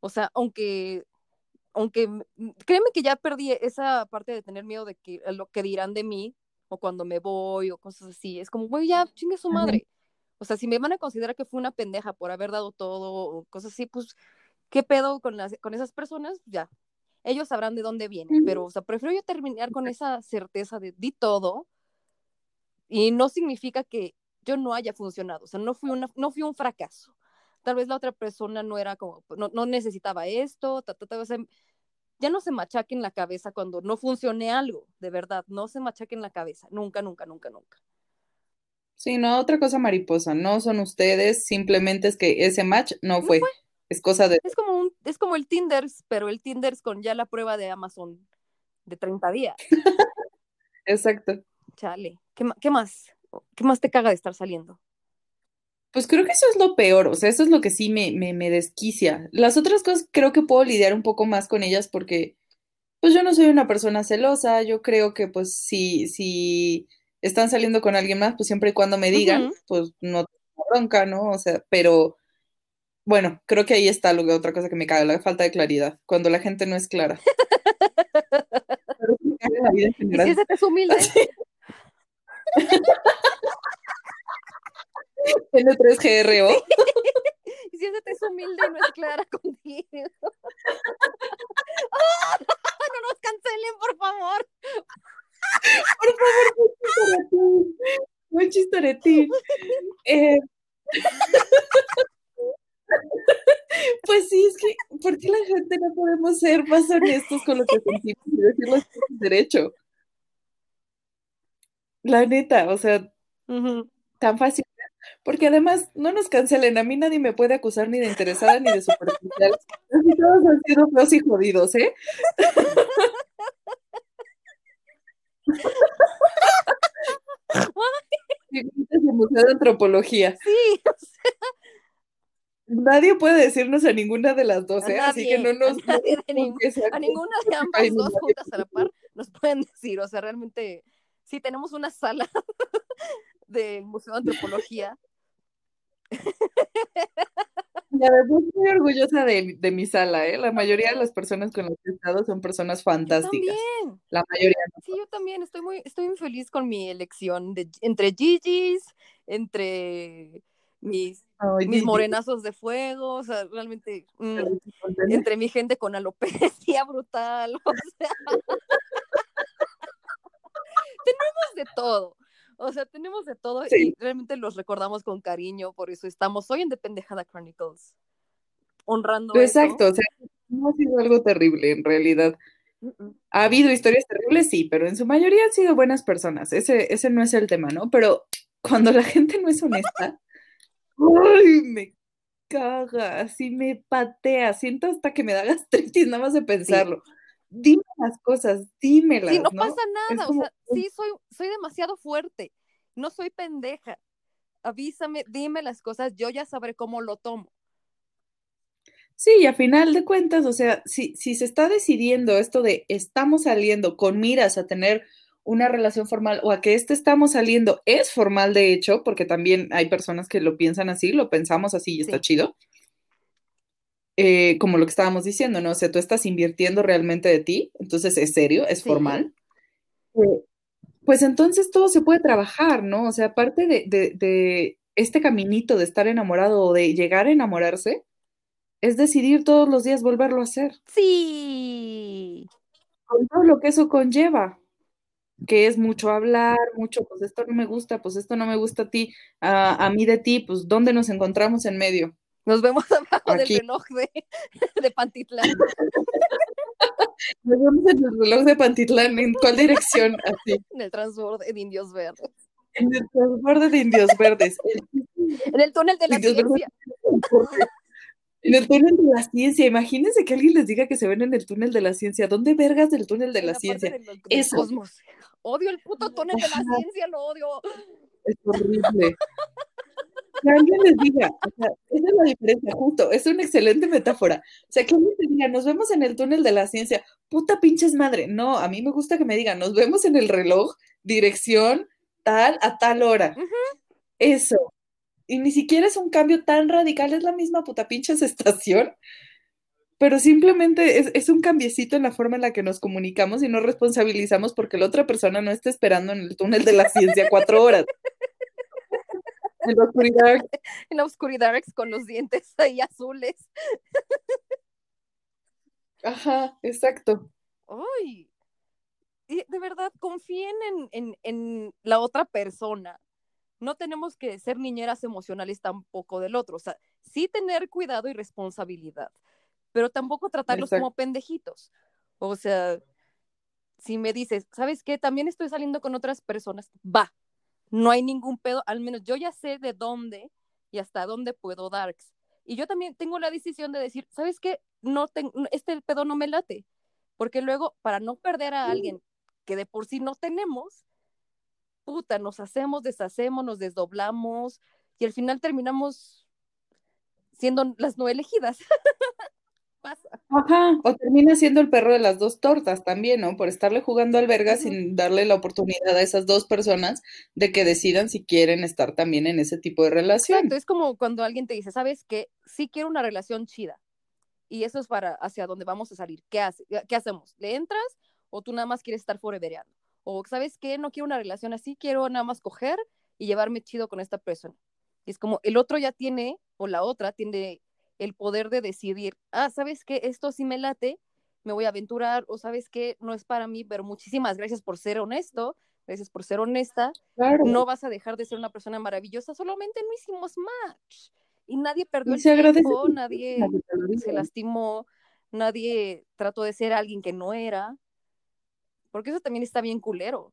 Speaker 1: o sea, aunque, aunque, créeme que ya perdí esa parte de tener miedo de que lo que dirán de mí, o cuando me voy, o cosas así, es como, güey, ya chingue su madre. O sea, si me van a considerar que fue una pendeja por haber dado todo o cosas así, pues, ¿qué pedo con, las, con esas personas? Ya, ellos sabrán de dónde vienen, pero, o sea, prefiero yo terminar con esa certeza de di todo y no significa que yo no haya funcionado, o sea, no fui, una, no fui un fracaso. Tal vez la otra persona no era como, no, no necesitaba esto, ta, ta, ya no se machaque en la cabeza cuando no funcione algo, de verdad, no se machaque en la cabeza, nunca, nunca, nunca, nunca.
Speaker 2: Sí, no, otra cosa mariposa, no son ustedes, simplemente es que ese match no fue. Es cosa de...
Speaker 1: Es como, un, es como el Tinder, pero el Tinder con ya la prueba de Amazon de 30 días.
Speaker 2: Exacto.
Speaker 1: Chale, ¿Qué, ¿qué, más? ¿Qué más te caga de estar saliendo?
Speaker 2: Pues creo que eso es lo peor, o sea, eso es lo que sí me, me, me desquicia. Las otras cosas creo que puedo lidiar un poco más con ellas porque, pues yo no soy una persona celosa, yo creo que pues si, si están saliendo con alguien más, pues siempre y cuando me digan, pues no tengo bronca, ¿no? O sea, pero bueno, creo que ahí está lo que otra cosa que me cae, la falta de claridad, cuando la gente no es clara.
Speaker 1: ¿Y si ese te es humilde?
Speaker 2: Tiene 3GRO.
Speaker 1: y si ese te es humilde y no es clara contigo. no nos cancelen, por favor.
Speaker 2: Por favor, muy chistoretín. Eh, pues sí, es que, ¿por qué la gente no podemos ser más honestos con lo que sentimos y decirlo con derecho? La neta, o sea, tan fácil. Porque además, no nos cancelen, a mí nadie me puede acusar ni de interesada ni de superficial. Así todos han sido feos y jodidos, ¿eh? Museo de Antropología.
Speaker 1: Sí,
Speaker 2: Nadie puede decirnos a ninguna de las dos, ¿eh? así que no nos.
Speaker 1: A, a ninguna de ambas dos juntas a la par nos pueden decir, o sea, realmente, sí, tenemos una sala del Museo de Antropología.
Speaker 2: Y además estoy orgullosa de, de, mi sala, ¿eh? La mayoría de las personas con las que he estado son personas fantásticas.
Speaker 1: Yo también.
Speaker 2: La mayoría. No.
Speaker 1: Sí, yo también estoy muy, estoy muy feliz con mi elección de, entre Gigi's, entre mis, oh, mis Gigi. morenazos de fuego, o sea, realmente mm, entre mi gente con alopecia brutal, o sea, tenemos de todo. O sea, tenemos de todo sí. y realmente los recordamos con cariño, por eso estamos hoy en The Pendejada Chronicles, honrando.
Speaker 2: Exacto,
Speaker 1: eso.
Speaker 2: o sea, no ha sido algo terrible en realidad. Uh -uh. Ha habido historias terribles, sí, pero en su mayoría han sido buenas personas. Ese, ese no es el tema, ¿no? Pero cuando la gente no es honesta, ¡ay! Me caga, así me patea. Siento hasta que me da gastritis nada más de pensarlo. Sí dime las cosas, dímelas.
Speaker 1: Sí, no,
Speaker 2: no,
Speaker 1: pasa nada, como... o sea, sí, soy, soy demasiado fuerte, no soy pendeja. Avísame, dime las cosas, yo ya sabré cómo lo tomo.
Speaker 2: Sí, y a final de cuentas, o sea, si, si se está decidiendo esto de estamos saliendo con miras a tener una relación formal o a que este estamos saliendo es formal de hecho, porque también hay personas que lo piensan así, lo pensamos así y está sí. chido eh, como lo que estábamos diciendo, ¿no? O sea, tú estás invirtiendo realmente de ti, entonces es serio, es sí. formal. Eh, pues entonces todo se puede trabajar, ¿no? O sea, aparte de, de, de, este caminito de estar enamorado o de llegar a enamorarse, es decidir todos los días volverlo a hacer.
Speaker 1: Sí.
Speaker 2: Con todo lo que eso conlleva, que es mucho hablar, mucho, pues esto no me gusta, pues esto no me gusta a ti, a, a mí de ti, pues ¿dónde nos encontramos en medio?
Speaker 1: Nos vemos abajo Aquí. del reloj de, de Pantitlán.
Speaker 2: Nos vemos en el reloj de Pantitlán. ¿En cuál dirección? Así.
Speaker 1: En el transborde de Indios Verdes.
Speaker 2: En el transborde de Indios Verdes.
Speaker 1: en el túnel de la Indios ciencia.
Speaker 2: Verdes. En el túnel de la ciencia. Imagínense que alguien les diga que se ven en el túnel de la ciencia. ¿Dónde vergas del túnel de la, la ciencia?
Speaker 1: Del, del Eso. Cosmos. Odio el puto túnel de la ciencia, lo odio.
Speaker 2: Es horrible. Que alguien les diga, o sea, esa es la diferencia, justo, es una excelente metáfora. O sea, que alguien te diga, nos vemos en el túnel de la ciencia, puta pinches madre. No, a mí me gusta que me digan, nos vemos en el reloj, dirección, tal, a tal hora. Uh -huh. Eso. Y ni siquiera es un cambio tan radical, es la misma puta pinches estación, pero simplemente es, es, un cambiecito en la forma en la que nos comunicamos y nos responsabilizamos porque la otra persona no está esperando en el túnel de la ciencia cuatro horas. En la oscuridad.
Speaker 1: En la oscuridad con los dientes ahí azules.
Speaker 2: Ajá, exacto.
Speaker 1: Ay, de verdad, confíen en, en, en, la otra persona. No tenemos que ser niñeras emocionales tampoco del otro. O sea, sí tener cuidado y responsabilidad, pero tampoco tratarlos exacto. como pendejitos. O sea, si me dices, ¿sabes qué? También estoy saliendo con otras personas, va, no hay ningún pedo, al menos yo ya sé de dónde y hasta dónde puedo darks. Y yo también tengo la decisión de decir, ¿sabes qué? No tengo, este pedo no me late. Porque luego, para no perder a alguien que de por sí no tenemos, puta, nos hacemos, deshacemos, nos desdoblamos y al final terminamos siendo las no elegidas. Pasa.
Speaker 2: Ajá, o termina siendo el perro de las dos tortas también, ¿no? Por estarle jugando al verga uh -huh. sin darle la oportunidad a esas dos personas de que decidan si quieren estar también en ese tipo de relación.
Speaker 1: Exacto, es como cuando alguien te dice, ¿sabes qué? Sí quiero una relación chida. Y eso es para hacia dónde vamos a salir. ¿Qué, hace, ¿Qué hacemos? ¿Le entras o tú nada más quieres estar forevereando? O ¿sabes qué? No quiero una relación así, quiero nada más coger y llevarme chido con esta persona. Y es como el otro ya tiene, o la otra tiene el poder de decidir, ah, ¿sabes qué? Esto sí me late, me voy a aventurar, o ¿sabes qué? No es para mí, pero muchísimas gracias por ser honesto, gracias por ser honesta, claro. no vas a dejar de ser una persona maravillosa, solamente no hicimos match. Y nadie perdió el tiempo, nadie se lastimó, nadie trató de ser alguien que no era, porque eso también está bien culero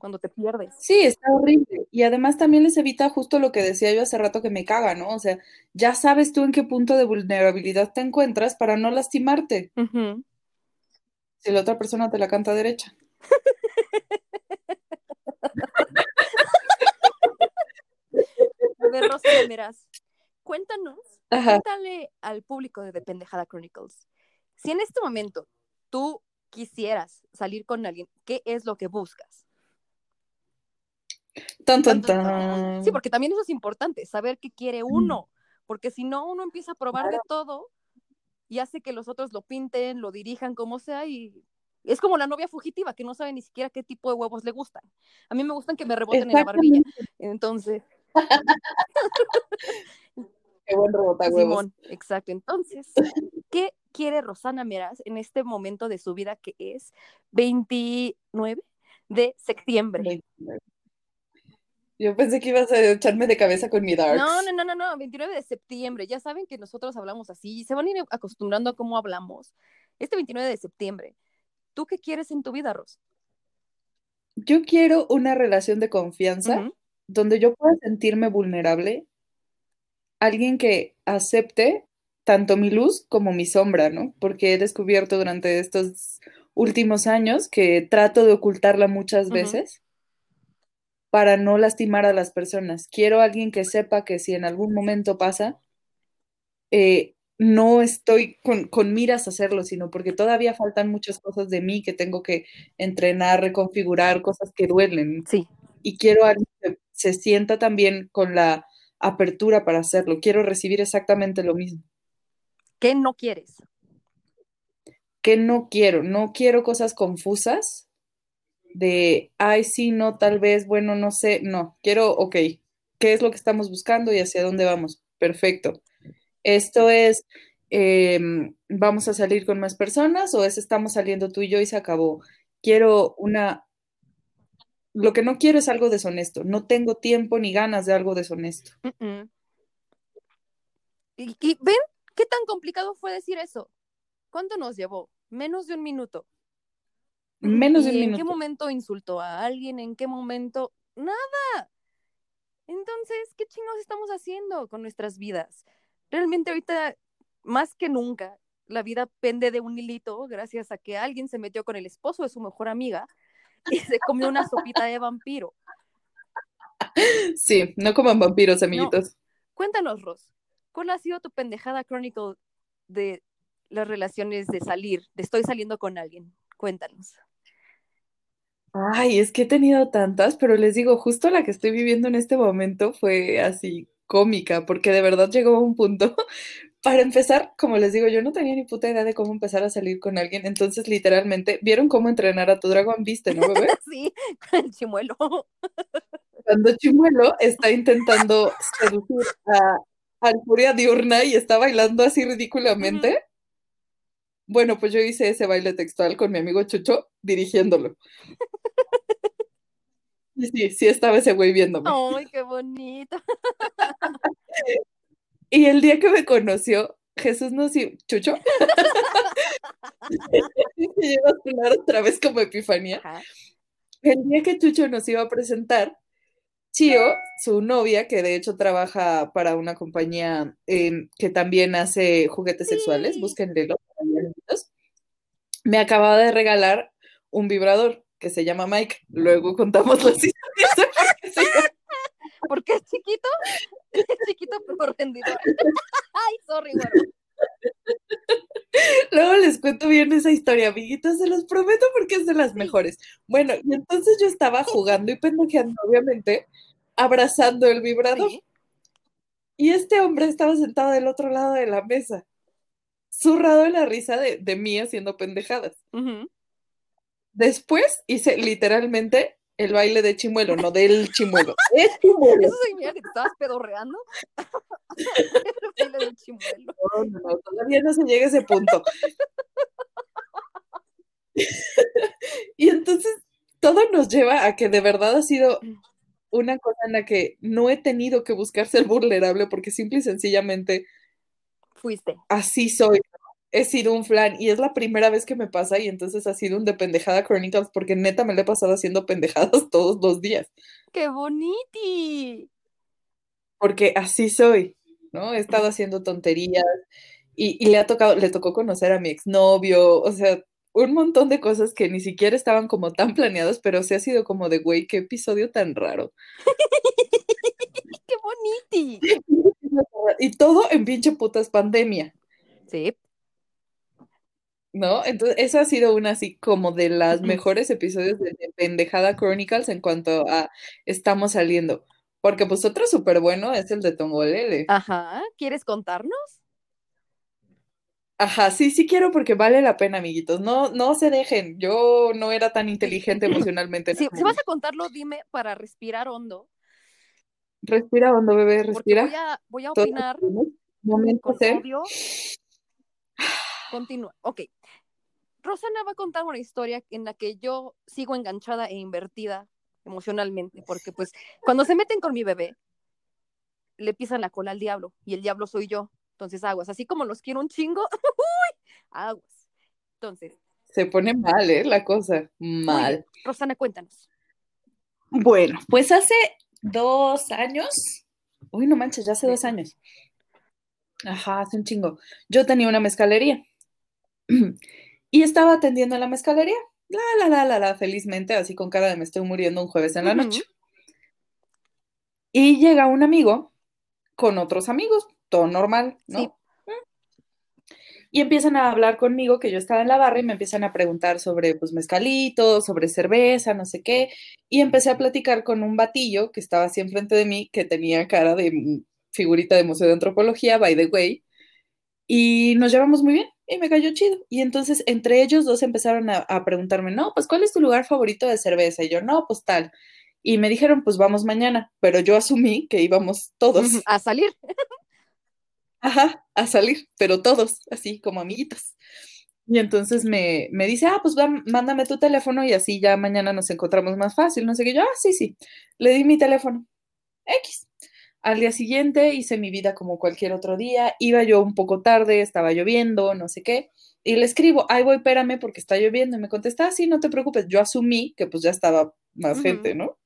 Speaker 1: cuando te pierdes.
Speaker 2: Sí, está horrible. Y además también les evita justo lo que decía yo hace rato que me caga, ¿no? O sea, ya sabes tú en qué punto de vulnerabilidad te encuentras para no lastimarte. Uh -huh. Si la otra persona te la canta derecha.
Speaker 1: A ver, Rosa Meras, cuéntanos, Ajá. cuéntale al público de The Pendejada Chronicles. Si en este momento tú quisieras salir con alguien, ¿qué es lo que buscas?
Speaker 2: Tan, tan, tan.
Speaker 1: Sí, porque también eso es importante, saber qué quiere uno. porque si no, uno empieza a probar de todo y hace que los otros lo pinten, lo dirijan como sea y es como la novia fugitiva que no sabe ni siquiera qué tipo de huevos le gustan. A mí me gustan que me reboten en la barbilla. Entonces.
Speaker 2: qué buen rebota Simón,
Speaker 1: exacto. Entonces, ¿qué quiere Rosana Meraz en este momento de su vida que es 29 de septiembre?
Speaker 2: Yo pensé que ibas a echarme de cabeza con mi dark.
Speaker 1: No, no, no, no, no, 29 de septiembre. Ya saben que nosotros hablamos así, se van a ir acostumbrando a cómo hablamos. Este 29 de septiembre, ¿tú qué quieres en tu vida, Ros?
Speaker 2: Yo quiero una relación de confianza donde yo pueda sentirme vulnerable, alguien que acepte tanto mi luz como mi sombra, ¿no? Porque he descubierto durante estos últimos años que trato de ocultarla muchas veces para no lastimar a las personas. Quiero a alguien que sepa que si en algún momento pasa, eh, no estoy con, miras a hacerlo, sino porque todavía faltan muchas cosas de mí que tengo que entrenar, reconfigurar, cosas que duelen.
Speaker 1: Sí.
Speaker 2: Y quiero a alguien que se sienta también con la apertura para hacerlo. Quiero recibir exactamente lo mismo.
Speaker 1: ¿Qué no quieres?
Speaker 2: ¿Qué no quiero? No quiero cosas confusas de, ay, sí, no, tal vez, bueno, no sé, no, quiero, ok, ¿qué es lo que estamos buscando y hacia dónde vamos? Perfecto. Esto es, em, vamos a salir con más personas o es estamos saliendo tú y yo y se acabó. Quiero una, lo que no quiero es algo deshonesto, no tengo tiempo ni ganas de algo deshonesto.
Speaker 1: ¿Y, ¿Y ven qué tan complicado fue decir eso? ¿Cuánto nos llevó? Menos de un minuto.
Speaker 2: Menos de un
Speaker 1: minuto. ¿En qué momento insultó a alguien? ¿En qué momento? Nada. Entonces, ¿qué chingos estamos haciendo con nuestras vidas? Realmente ahorita, más que nunca, la vida pende de un hilito gracias a que alguien se metió con el esposo de su mejor amiga y se comió una sopita de vampiro.
Speaker 2: Sí, no coman vampiros, amiguitos.
Speaker 1: Cuéntanos, Ros, ¿cuál ha sido tu pendejada chronicle de las relaciones de salir, de estoy saliendo con alguien? Cuéntanos.
Speaker 2: Ay, es que he tenido tantas, pero les digo, justo la que estoy viviendo en este momento fue así cómica, porque de verdad llegó a un punto. Para empezar, como les digo, yo no tenía ni puta idea de cómo empezar a salir con alguien, entonces literalmente, ¿vieron cómo entrenar a tu dragón? ¿Viste, no, bebé?
Speaker 1: sí, el chimuelo.
Speaker 2: Cuando Chimuelo está intentando seducir a, a Furia Diurna y está bailando así ridículamente. Bueno, pues yo hice ese baile textual con mi amigo Chucho dirigiéndolo. Sí, sí, sí estaba ese güey viéndome.
Speaker 1: ¡Ay, qué bonito!
Speaker 2: y el día que me conoció, Jesús nos iba, Chucho, se lleva a hablar otra vez como epifanía. El día que Chucho nos iba a presentar, Chio, su novia, que de hecho trabaja para una compañía em, que también hace juguetes sexuales, búsquenlo, me acababa de regalar un vibrador que se llama Mike. Luego contamos las historias
Speaker 1: por qué es chiquito? Es chiquito pero rendidor. Ay, sorry, güero.
Speaker 2: Luego les cuento bien esa historia, amiguitos, se los prometo porque es de las mejores. Bueno, y entonces yo estaba jugando y pendejeando, obviamente, abrazando el vibrador. Y este hombre estaba sentado del otro lado de la mesa, zurrado en la risa de, de mí haciendo pendejadas. Después hice literalmente el baile de chimuelo, no del chimuelo. Es chimuelo.
Speaker 1: ¿Eso significa que te estabas pedorreando? el baile del chimuelo.
Speaker 2: No, no, no, todavía no se llega a ese punto. y entonces todo nos lleva a que de verdad ha sido una cosa en la que no he tenido que buscar ser vulnerable porque simple y sencillamente
Speaker 1: fuiste.
Speaker 2: Así soy he sido un flan y es la primera vez que me pasa y entonces ha sido un de pendejada Chronicles porque neta me lo he pasado haciendo pendejadas todos los días.
Speaker 1: ¡Qué boniti!
Speaker 2: Porque así soy, ¿no? He estado haciendo tonterías y, le ha tocado, le tocó conocer a mi exnovio, o sea, un montón de cosas que ni siquiera estaban como tan planeadas, pero sí ha sido como de, güey, qué episodio tan raro.
Speaker 1: ¡Qué boniti!
Speaker 2: y todo en pinche putas pandemia.
Speaker 1: Sí.
Speaker 2: ¿No? Entonces, eso ha sido una así como de las mejores episodios de, Pendejada Chronicles en cuanto a estamos saliendo. Porque pues otro súper bueno es el de Tongolele.
Speaker 1: Ajá, ¿quieres contarnos?
Speaker 2: Ajá, sí, sí quiero porque vale la pena, amiguitos. No, no se dejen. Yo no era tan inteligente emocionalmente.
Speaker 1: Si, si vas a contarlo, dime para respirar hondo.
Speaker 2: Respira hondo, bebé, respira.
Speaker 1: Voy a, voy a opinar
Speaker 2: Momento
Speaker 1: con odio. Continúa. Ok. Rosana va a contar una historia en la que yo sigo enganchada e invertida emocionalmente, porque pues cuando se meten con mi bebé, le pisan la cola al diablo y el diablo soy yo. Entonces, aguas, así como los quiero un chingo, aguas. Entonces.
Speaker 2: Se pone mal, ¿eh? La cosa, mal.
Speaker 1: Rosana, cuéntanos.
Speaker 2: Bueno, pues hace dos años, uy, no manches, ya hace dos años. Ajá, hace un chingo. Yo tenía una mezcalería y estaba atendiendo a la mezcalería, la, la, la, la, la, felizmente, así con cara de me estoy muriendo un jueves en la noche. Y llega un amigo con otros amigos, todo normal, ¿no? Y empiezan a hablar conmigo, que yo estaba en la barra, y me empiezan a preguntar sobre, pues, mezcalito, sobre cerveza, no sé qué. Y empecé a platicar con un batillo que estaba así enfrente de mí, que tenía cara de figurita de Museo de Antropología, by the way. Y nos llevamos muy bien, y me cayó chido. Y entonces, entre ellos dos empezaron a, a preguntarme, no, pues, ¿cuál es tu lugar favorito de cerveza? Y yo, no, pues tal. Y me dijeron, pues vamos mañana, pero yo asumí que íbamos todos.
Speaker 1: A salir.
Speaker 2: Ajá, a salir, pero todos, así como amiguitos. Y entonces me, me dice, ah, pues va, mándame tu teléfono y así ya mañana nos encontramos más fácil. No sé qué, yo, ah, sí, sí. Le di mi teléfono. X. Al día siguiente hice mi vida como cualquier otro día. Iba yo un poco tarde, estaba lloviendo, no sé qué. Y le escribo, ay, voy, espérame porque está lloviendo. Y me contesta, ah, sí, no te preocupes. Yo asumí que pues ya estaba más gente, ¿no?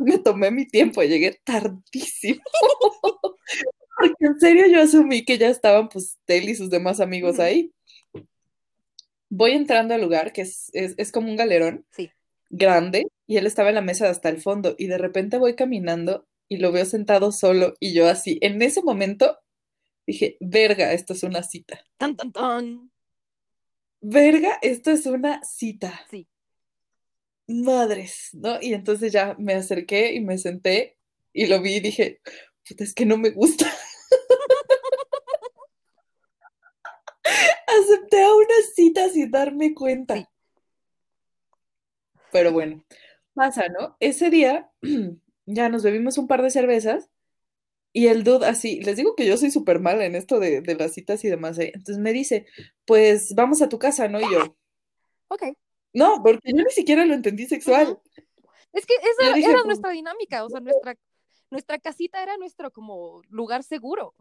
Speaker 2: me tomé mi tiempo, llegué tardísimo. Porque en serio yo asumí que ya estaban pues él y sus demás amigos ahí. Voy entrando al lugar, que es, es, como un galerón
Speaker 1: sí.
Speaker 2: grande, y él estaba en la mesa hasta el fondo, y de repente voy caminando y lo veo sentado solo, y yo así, en ese momento dije, verga, esto es una cita.
Speaker 1: Tan, tan, tan.
Speaker 2: Verga, esto es una cita.
Speaker 1: Sí
Speaker 2: madres, ¿no? Y entonces ya me acerqué y me senté y lo vi y dije, puta, es que no me gusta. Acepté a una cita sin darme cuenta. Pero bueno, pasa, ¿no? Ese día ya nos bebimos un par de cervezas y el dude así, les digo que yo soy súper mala en esto de, de, las citas y demás, ¿eh? Entonces me dice, pues vamos a tu casa, ¿no? Y yo,
Speaker 1: ok.
Speaker 2: No, porque yo ni siquiera lo entendí sexual.
Speaker 1: Es que esa era nuestra dinámica, o sea, nuestra, nuestra casita era nuestro como lugar seguro.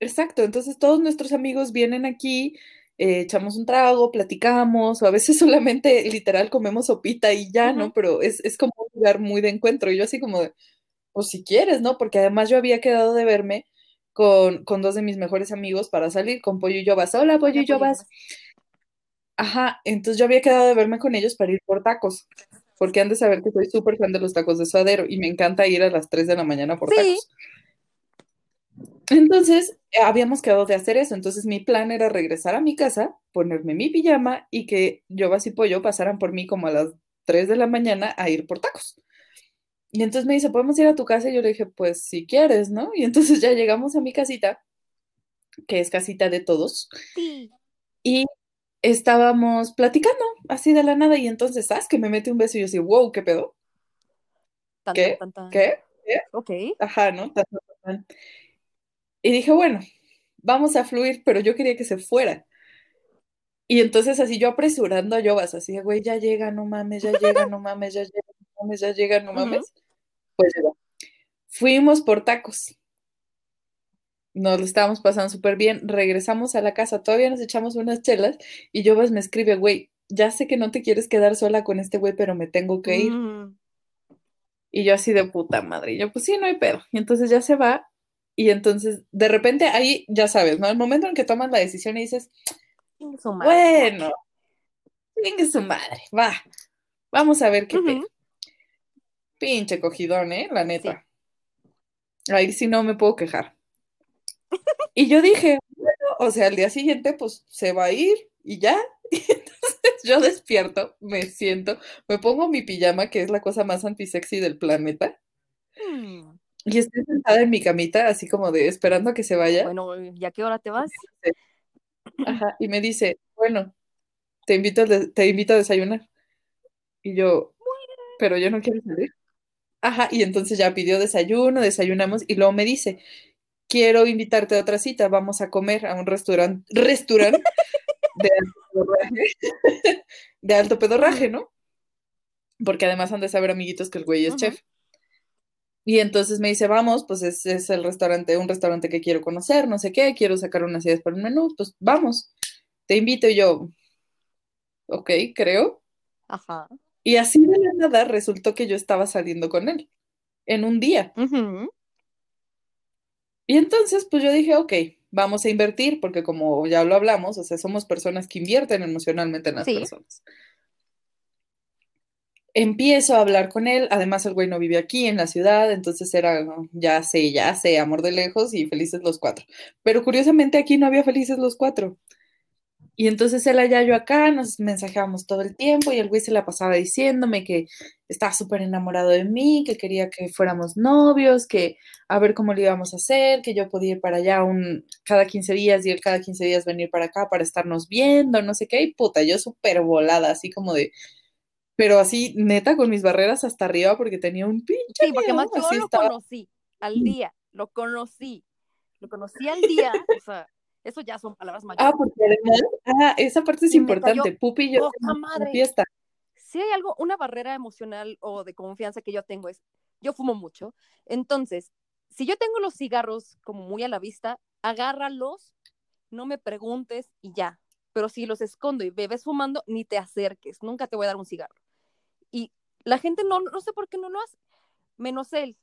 Speaker 2: Exacto, entonces todos nuestros amigos vienen aquí, eh, echamos un trago, platicamos, o a veces solamente literal comemos sopita y ya, ¿no? Pero es, es, como un lugar muy de encuentro. Y yo así como, de, pues si quieres, ¿no? Porque además yo había quedado de verme con, con dos de mis mejores amigos para salir, con Pollo y Yobas. Hola, Pollo y Yobas. Ajá, entonces yo había quedado de verme con ellos para ir por tacos, porque han de saber que soy súper fan de los tacos de suadero y me encanta ir a las 3 de la mañana por tacos. Entonces, eh, habíamos quedado de hacer eso, entonces mi plan era regresar a mi casa, ponerme mi pijama y que yo y Pollo pasaran por mí como a las 3 de la mañana a ir por tacos. Y entonces me dice, ¿podemos ir a tu casa? Y yo le dije, pues si quieres, ¿no? Y entonces ya llegamos a mi casita, que es casita de todos.
Speaker 1: Sí.
Speaker 2: Y estábamos platicando así de la nada y entonces, ¿sabes? Que me mete un beso y yo así, wow, ¿qué pedo? ¿Qué? ¿Qué? ¿Qué?
Speaker 1: Ok.
Speaker 2: Ajá, ¿no? Y dije, bueno, vamos a fluir, pero yo quería que se fuera. Y entonces así yo apresurando a Yobas, así, güey, ya llega, no mames, ya llega, no mames, ya llega, no mames, ya llega, no mames. Pues Fuimos por tacos nos lo estábamos pasando súper bien, regresamos a la casa, todavía nos echamos unas chelas y Jovas me escribe, güey, ya sé que no te quieres quedar sola con este güey, pero me tengo que ir.
Speaker 1: Mm.
Speaker 2: Y yo así de puta madre, y yo pues sí, no hay pedo. Y entonces ya se va y entonces de repente ahí, ya sabes, ¿no? El momento en que tomas la decisión y dices, bueno, venga su madre, va, vamos a ver qué pedo. Pinche cogidón, ¿eh? La neta. Ahí sí no me puedo quejar. Y yo dije, bueno, o sea, al día siguiente pues se va a ir y ya. Y entonces yo despierto, me siento, me pongo mi pijama, que es la cosa más antisexy del planeta.
Speaker 1: Mm.
Speaker 2: Y estoy sentada en mi camita, así como de esperando a que se vaya.
Speaker 1: Bueno, ¿y a qué hora te vas?
Speaker 2: Ajá, y me dice, bueno, te invito, a te invito a desayunar. Y yo, pero yo no quiero salir. Ajá, y entonces ya pidió desayuno, desayunamos, y luego me dice, quiero invitarte a otra cita, vamos a comer a un restaurante, restaurante de alto pedorraje, de alto pedorraje, ¿no? Porque además han de saber, amiguitos, que el güey es chef. Y entonces me dice, vamos, pues es, es el restaurante, un restaurante que quiero conocer, no sé qué, quiero sacar unas ideas para un menú, pues vamos, te invito y yo, ok, creo.
Speaker 1: Ajá.
Speaker 2: Y así de la nada resultó que yo estaba saliendo con él en un día. Y entonces, pues yo dije, ok, vamos a invertir, porque como ya lo hablamos, o sea, somos personas que invierten emocionalmente en las
Speaker 1: Sí.
Speaker 2: personas. Empiezo a hablar con él, además el güey no vive aquí en la ciudad, entonces era, ¿no? ya sé, ya sé, amor de lejos y felices los cuatro. Pero curiosamente aquí no había felices los cuatro. Y entonces él allá, yo acá, nos mensajeábamos todo el tiempo y el güey se la pasaba diciéndome que estaba súper enamorado de mí, que quería que fuéramos novios, que a ver cómo le íbamos a hacer, que yo podía ir para allá un, cada 15 días y él cada 15 días venir para acá para estarnos viendo, no sé qué, y puta, yo súper volada, así como de, pero así neta con mis barreras hasta arriba porque tenía un pinche
Speaker 1: Sí, porque
Speaker 2: miedo,
Speaker 1: más yo lo
Speaker 2: estaba.
Speaker 1: conocí al día, lo conocí, lo conocí al día, o sea, eso ya son palabras
Speaker 2: Ah,
Speaker 1: mayores.
Speaker 2: porque además, ah, esa parte es
Speaker 1: Y
Speaker 2: importante, Pupi y yo
Speaker 1: madre.
Speaker 2: fiesta.
Speaker 1: Si hay algo, una barrera emocional o de confianza que yo tengo es, yo fumo mucho, entonces, si yo tengo los cigarros como muy a la vista, agárralos, no me preguntes y ya. Pero si los escondo y bebes fumando, ni te acerques, nunca te voy a dar un cigarro. La gente no, no sé por qué no lo hace, menos él.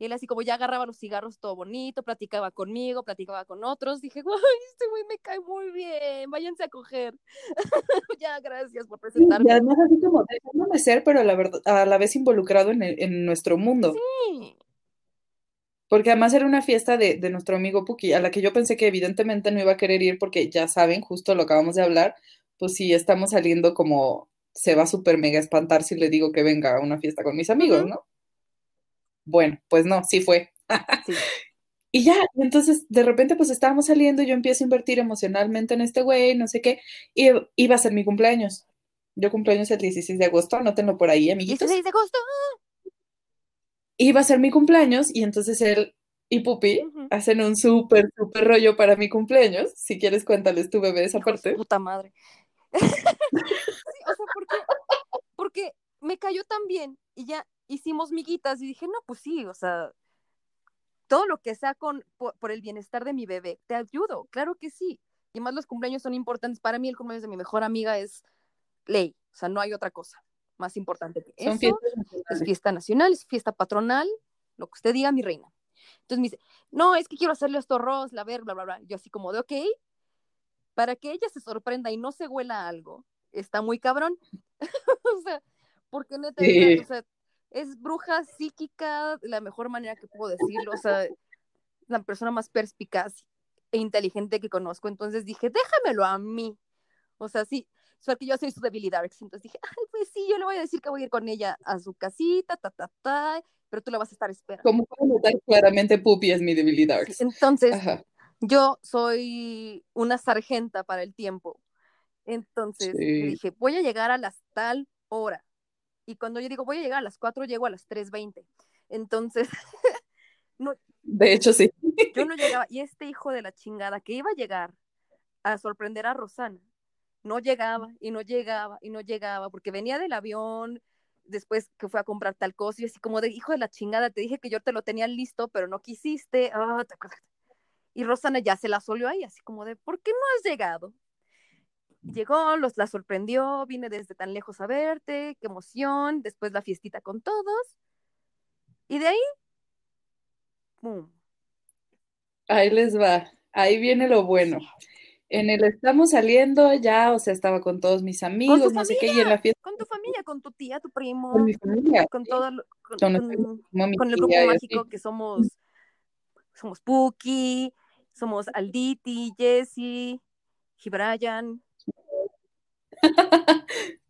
Speaker 1: Y él así como ya agarraba los cigarros todo bonito, platicaba conmigo, platicaba con otros. Dije, guay, este güey me cae muy bien, váyanse a coger. ya, gracias por
Speaker 2: Sí,
Speaker 1: presentarme.
Speaker 2: y además así como dejándome ser, pero a la, verdad, a la vez involucrado en, el- en nuestro mundo.
Speaker 1: Sí.
Speaker 2: Porque además era una fiesta de, de nuestro amigo Puki, a la que yo pensé que evidentemente no iba a querer ir porque ya saben, justo lo acabamos de hablar, pues si estamos saliendo como se va súper mega espantar si le digo que venga a una fiesta con mis amigos. ¿no? Bueno, pues no, sí fue.
Speaker 1: Sí.
Speaker 2: Y ya, entonces de repente pues estábamos saliendo y yo empiezo a invertir emocionalmente en este güey, no sé qué, y iba a ser mi cumpleaños. Yo cumpleaños el 16 de agosto, anótenlo por ahí, amiguitos.
Speaker 1: 16 de agosto.
Speaker 2: Iba a ser mi cumpleaños y entonces él y Pupi hacen un súper, súper rollo para mi cumpleaños. Si quieres, cuéntales tu bebé esa parte.
Speaker 1: puta madre. sí, o sea, me cayó tan bien y ya hicimos miguitas y dije, no, pues sí, o sea, todo lo que sea con, por, por el bienestar de mi bebé, te ayudo, claro que sí. Y más los cumpleaños son importantes. Para mí el cumpleaños de mi mejor amiga es ley, o sea, no hay otra cosa más importante que
Speaker 2: Son
Speaker 1: eso. Es fiesta nacional, es fiesta patronal, lo que usted diga, mi reina. Entonces me dice, no, es que quiero hacerle esto a Ross, la ver, bla, bla, bla. Yo así como de, ok, para que ella se sorprenda y no se huela algo, está muy cabrón. o sea, porque neta,
Speaker 2: Sí.
Speaker 1: es, o sea, es bruja psíquica, la mejor manera que puedo decirlo, o sea, la persona más perspicaz e inteligente que conozco. Entonces dije, déjamelo a mí. O sea, sí, que yo soy su debilidad. Entonces dije, ay, pues sí, yo le voy a decir que voy a ir con ella a su casita, ta, ta, ta, pero tú la vas a estar esperando.
Speaker 2: Como pueden notar, claramente Pupi es mi debilidad.
Speaker 1: Sí, entonces,
Speaker 2: Ajá.
Speaker 1: yo soy una sargenta para el tiempo. Entonces
Speaker 2: Sí.
Speaker 1: dije, voy a llegar a las tal hora. Y cuando yo digo voy a llegar a las 4, llego a las 3.20. Entonces, no,
Speaker 2: De hecho, sí.
Speaker 1: yo no llegaba. Y este hijo de la chingada que iba a llegar a sorprender a Rosana, no llegaba y no llegaba y no llegaba porque venía del avión después que fue a comprar tal cosa y así como de hijo de la chingada, te dije que yo te lo tenía listo, pero no quisiste. Ah. Y Rosana ya se la solió ahí, así como de, ¿por qué no has llegado? Llegó, los, la sorprendió, vine desde tan lejos a verte, qué emoción, después la fiestita con todos. Y de ahí, ¡pum!
Speaker 2: Ahí les va. Ahí viene lo bueno. En el estamos saliendo ya, o sea, estaba con todos mis amigos, no sé qué, y en la fiesta
Speaker 1: Con tu familia, con tu tía, tu primo,
Speaker 2: con mi familia,
Speaker 1: con
Speaker 2: sí,
Speaker 1: todo, lo- con,
Speaker 2: con,
Speaker 1: el grupo mágico que somos, somos Puki, somos Alditi, Jessie, Gibrayan.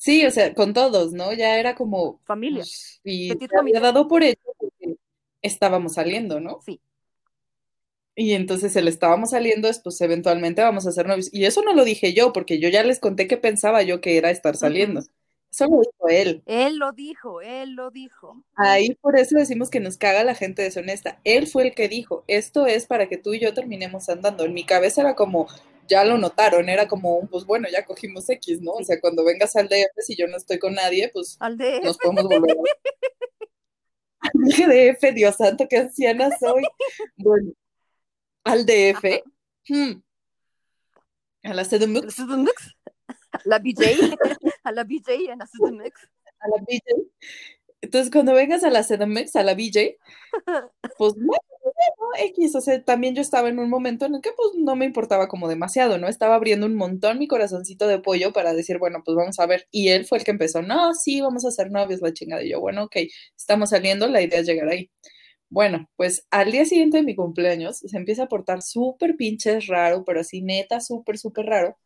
Speaker 2: Sí, o sea, con todos, ¿no? Ya era como,
Speaker 1: Familia.
Speaker 2: y se había dado por hecho, porque estábamos saliendo, ¿no?
Speaker 1: Sí.
Speaker 2: Y entonces el estábamos saliendo, pues eventualmente vamos a ser novios. Y eso no lo dije yo, porque yo ya les conté que pensaba yo que era estar saliendo. Eso lo dijo él.
Speaker 1: Él lo dijo, él lo dijo.
Speaker 2: Ahí por eso decimos que nos caga la gente deshonesta. Él fue el que dijo, esto es para que tú y yo terminemos andando. En mi cabeza era como, ya lo notaron, era como, pues bueno, ya cogimos X, ¿no? O sea, cuando vengas al DF, si yo no estoy con nadie, pues
Speaker 1: al DF.
Speaker 2: nos podemos volver. al DF, Dios santo, qué anciana soy. Bueno, al DF. Hmm. A la CDMX.
Speaker 1: A la BJ. a la BJ en la CDMX.
Speaker 2: A la BJ. Entonces, cuando vengas a la CDMX, a la BJ, pues no, X, o sea, también yo estaba en un momento en el que pues no me importaba como demasiado, ¿no? Estaba abriendo un montón mi corazoncito de pollo para decir, bueno, pues vamos a ver. Y él fue el que empezó, no, sí, vamos a ser novios, la chingada. Y yo, bueno, ok, estamos saliendo, la idea es llegar ahí. Bueno, pues al día siguiente de mi cumpleaños se empieza a portar súper pinches raro, pero así neta, súper, súper raro.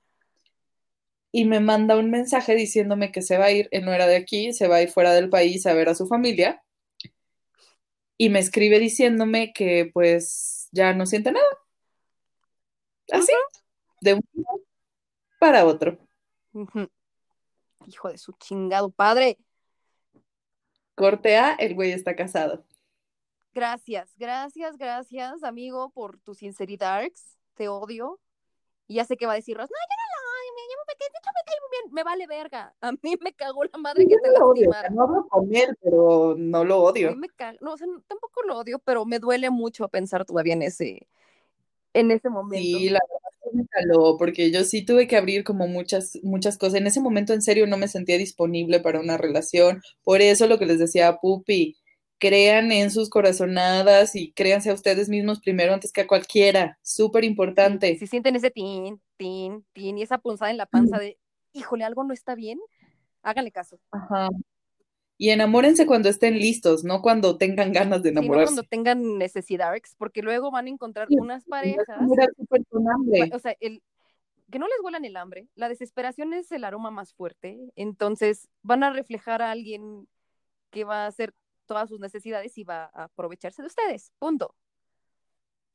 Speaker 2: Y me manda un mensaje diciéndome que se va a ir, él no era de aquí, se va a ir fuera del país a ver a su familia. Y me escribe diciéndome que pues ya no siente nada. Así, de un para otro.
Speaker 1: Hijo de su chingado padre.
Speaker 2: Corte A, el güey está casado.
Speaker 1: Gracias, gracias, gracias, amigo, por tu sinceridad. Te odio. Y ya sé que va a decir, no, yo no me vale verga. A mí me cagó la madre que te
Speaker 2: lo odio, no hablo con él, pero no lo odio.
Speaker 1: A mí me cago, no, o sea, tampoco lo odio, pero me duele mucho pensar todavía en ese, en ese momento.
Speaker 2: Sí, la verdad me caló, porque yo sí tuve que abrir como muchas, muchas cosas. En ese momento, en serio, no me sentía disponible para una relación. Por eso lo que les decía a Pupi, crean en sus corazonadas y créanse a ustedes mismos primero antes que a cualquiera. Súper importante.
Speaker 1: Si sienten ese tin, tin, tin y esa punzada en la panza de, híjole, algo no está bien, háganle caso.
Speaker 2: Ajá. Y enamórense cuando estén listos, no cuando tengan ganas de enamorarse.
Speaker 1: no cuando tengan necesidades, porque luego van a encontrar unas parejas. O sea, el, que no les huelan el hambre, la desesperación es el aroma más fuerte, entonces van a reflejar a alguien que va a hacer todas sus necesidades y va a aprovecharse de ustedes, punto.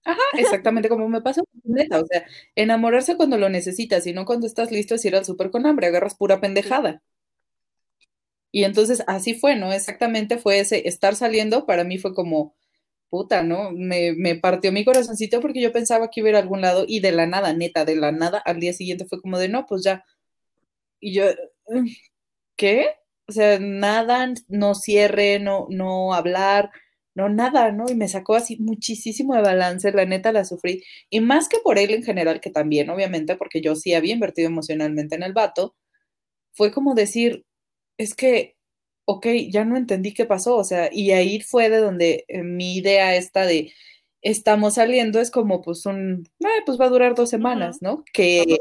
Speaker 2: Ajá, exactamente como me pasó neta, o sea, enamorarse cuando lo necesitas y no cuando estás listo es ir al súper con hambre, agarras pura pendejada. Y entonces así fue, ¿no? Exactamente fue ese estar saliendo, para mí fue como, puta, ¿no? Me, me partió mi corazoncito porque yo pensaba que iba a ir a algún lado y de la nada, neta, de la nada, al día siguiente fue como de, no, pues ya. Y yo, ¿qué? O sea, nada, no cierre, no, no hablar, no nada, ¿no? Y me sacó así muchísimo de balance, la neta la sufrí. Y más que por él en general, que también, obviamente, porque yo sí había invertido emocionalmente en el vato, fue como decir, es que, ok, ya no entendí qué pasó, o sea, y ahí fue de donde eh, mi idea esta de estamos saliendo es como pues un, pues va a durar dos semanas, ¿no? Que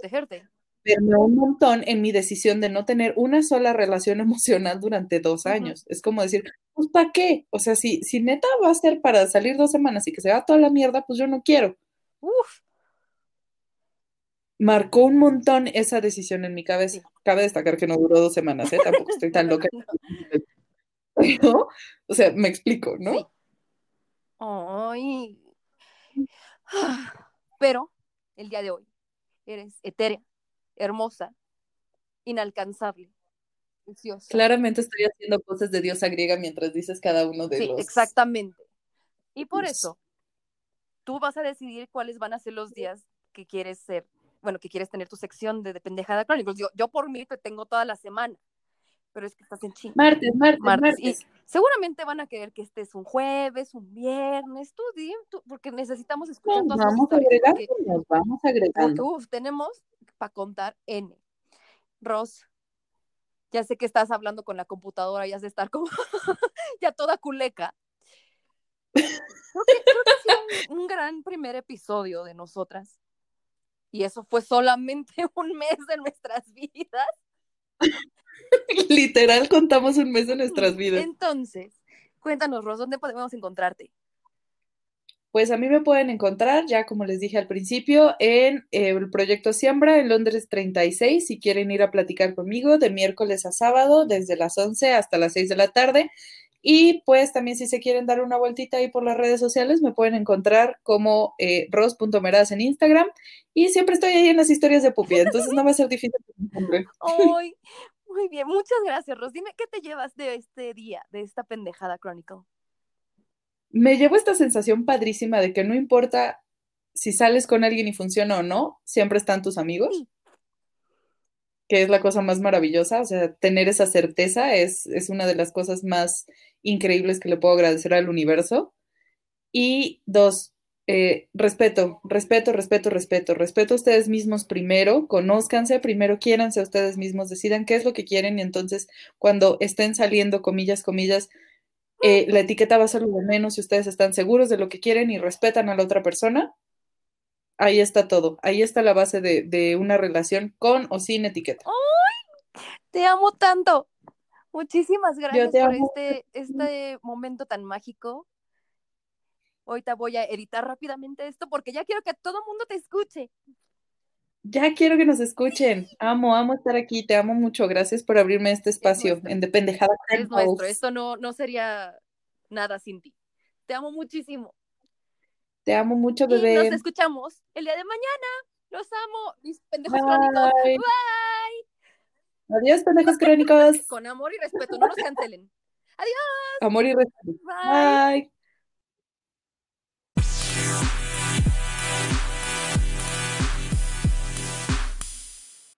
Speaker 2: permeó un montón en mi decisión de no tener una sola relación emocional durante dos años. Es como decir, pues ¿para qué? O sea, si, si neta va a ser para salir dos semanas y que se va toda la mierda, pues yo no quiero. Uf. Marcó un montón esa decisión en mi cabeza. Cabe destacar que no duró dos semanas, ¿eh? Tampoco estoy tan loca. o sea, me explico, ¿no?
Speaker 1: Ay. Pero el día de hoy eres etérea, hermosa, inalcanzable, preciosa.
Speaker 2: Claramente estoy haciendo cosas de diosa griega mientras dices cada uno de
Speaker 1: sí,
Speaker 2: los.
Speaker 1: Exactamente. Y por eso, tú vas a decidir cuáles van a ser los días que quieres ser, bueno, que quieres tener tu sección de, pendejada crónicos. Yo, yo por mí te tengo toda la semana, pero es que estás en China.
Speaker 2: Martes, martes, martes.
Speaker 1: seguramente van a querer que estés un jueves, un viernes, tú, di, porque necesitamos escuchar
Speaker 2: todas vamos a agregar, nos vamos agregando.
Speaker 1: tenemos para contar N. Ross, ya sé que estás hablando con la computadora, ya has de estar como ya toda culeca. Creo que, un, gran primer episodio de nosotras. Y eso fue solamente un mes de nuestras vidas.
Speaker 2: Literal contamos un mes de nuestras vidas.
Speaker 1: Entonces, cuéntanos, Ross, ¿dónde podemos encontrarte?
Speaker 2: Pues a mí me pueden encontrar, ya como les dije al principio, en eh, el proyecto Siembra en Londres 36, si quieren ir a platicar conmigo de miércoles a sábado, desde las 11 hasta las 6 de la tarde. Y pues también si se quieren dar una vueltita ahí por las redes sociales, me pueden encontrar como eh, ros.meraz en Instagram. Y siempre estoy ahí en las historias de Pupi, entonces no va a ser difícil.
Speaker 1: Ay, muy bien, muchas gracias, Ros. Dime, ¿qué te llevas de este día, de esta pendejada Chronicle?
Speaker 2: Me llevo esta sensación padrísima de que no importa si sales con alguien y funciona o no, siempre están tus amigos.
Speaker 1: Sí.
Speaker 2: que es la cosa más maravillosa, o sea, tener esa certeza es, es una de las cosas más increíbles que le puedo agradecer al universo. Y dos, eh, respeto, respeto, respeto, respeto, respeto a ustedes mismos primero, conózcanse, primero quiéranse a ustedes mismos, decidan qué es lo que quieren y entonces cuando estén saliendo, comillas, comillas, eh, la etiqueta va a ser lo de menos si ustedes están seguros de lo que quieren y respetan a la otra persona. Ahí está todo, ahí está la base de, de una relación con o sin etiqueta.
Speaker 1: ¡Ay! Te amo tanto. Muchísimas gracias por este, este momento tan mágico. Ahorita voy a editar rápidamente esto porque ya quiero que todo el mundo te escuche.
Speaker 2: Ya quiero que nos escuchen. Amo, amo estar aquí. Te amo mucho. Gracias por abrirme este espacio
Speaker 1: nuestro.
Speaker 2: en Dependejada
Speaker 1: Es nuestro. Esto no, no sería nada sin ti. Te amo muchísimo.
Speaker 2: Te amo mucho,
Speaker 1: Y nos
Speaker 2: bebé.
Speaker 1: escuchamos el día de mañana. Los amo, mis pendejos crónicos.
Speaker 2: Bye.
Speaker 1: Bye.
Speaker 2: Adiós, pendejos crónicos.
Speaker 1: Con amor y respeto, no nos cancelen.
Speaker 2: Amor y respeto.
Speaker 1: Bye.
Speaker 2: Bye.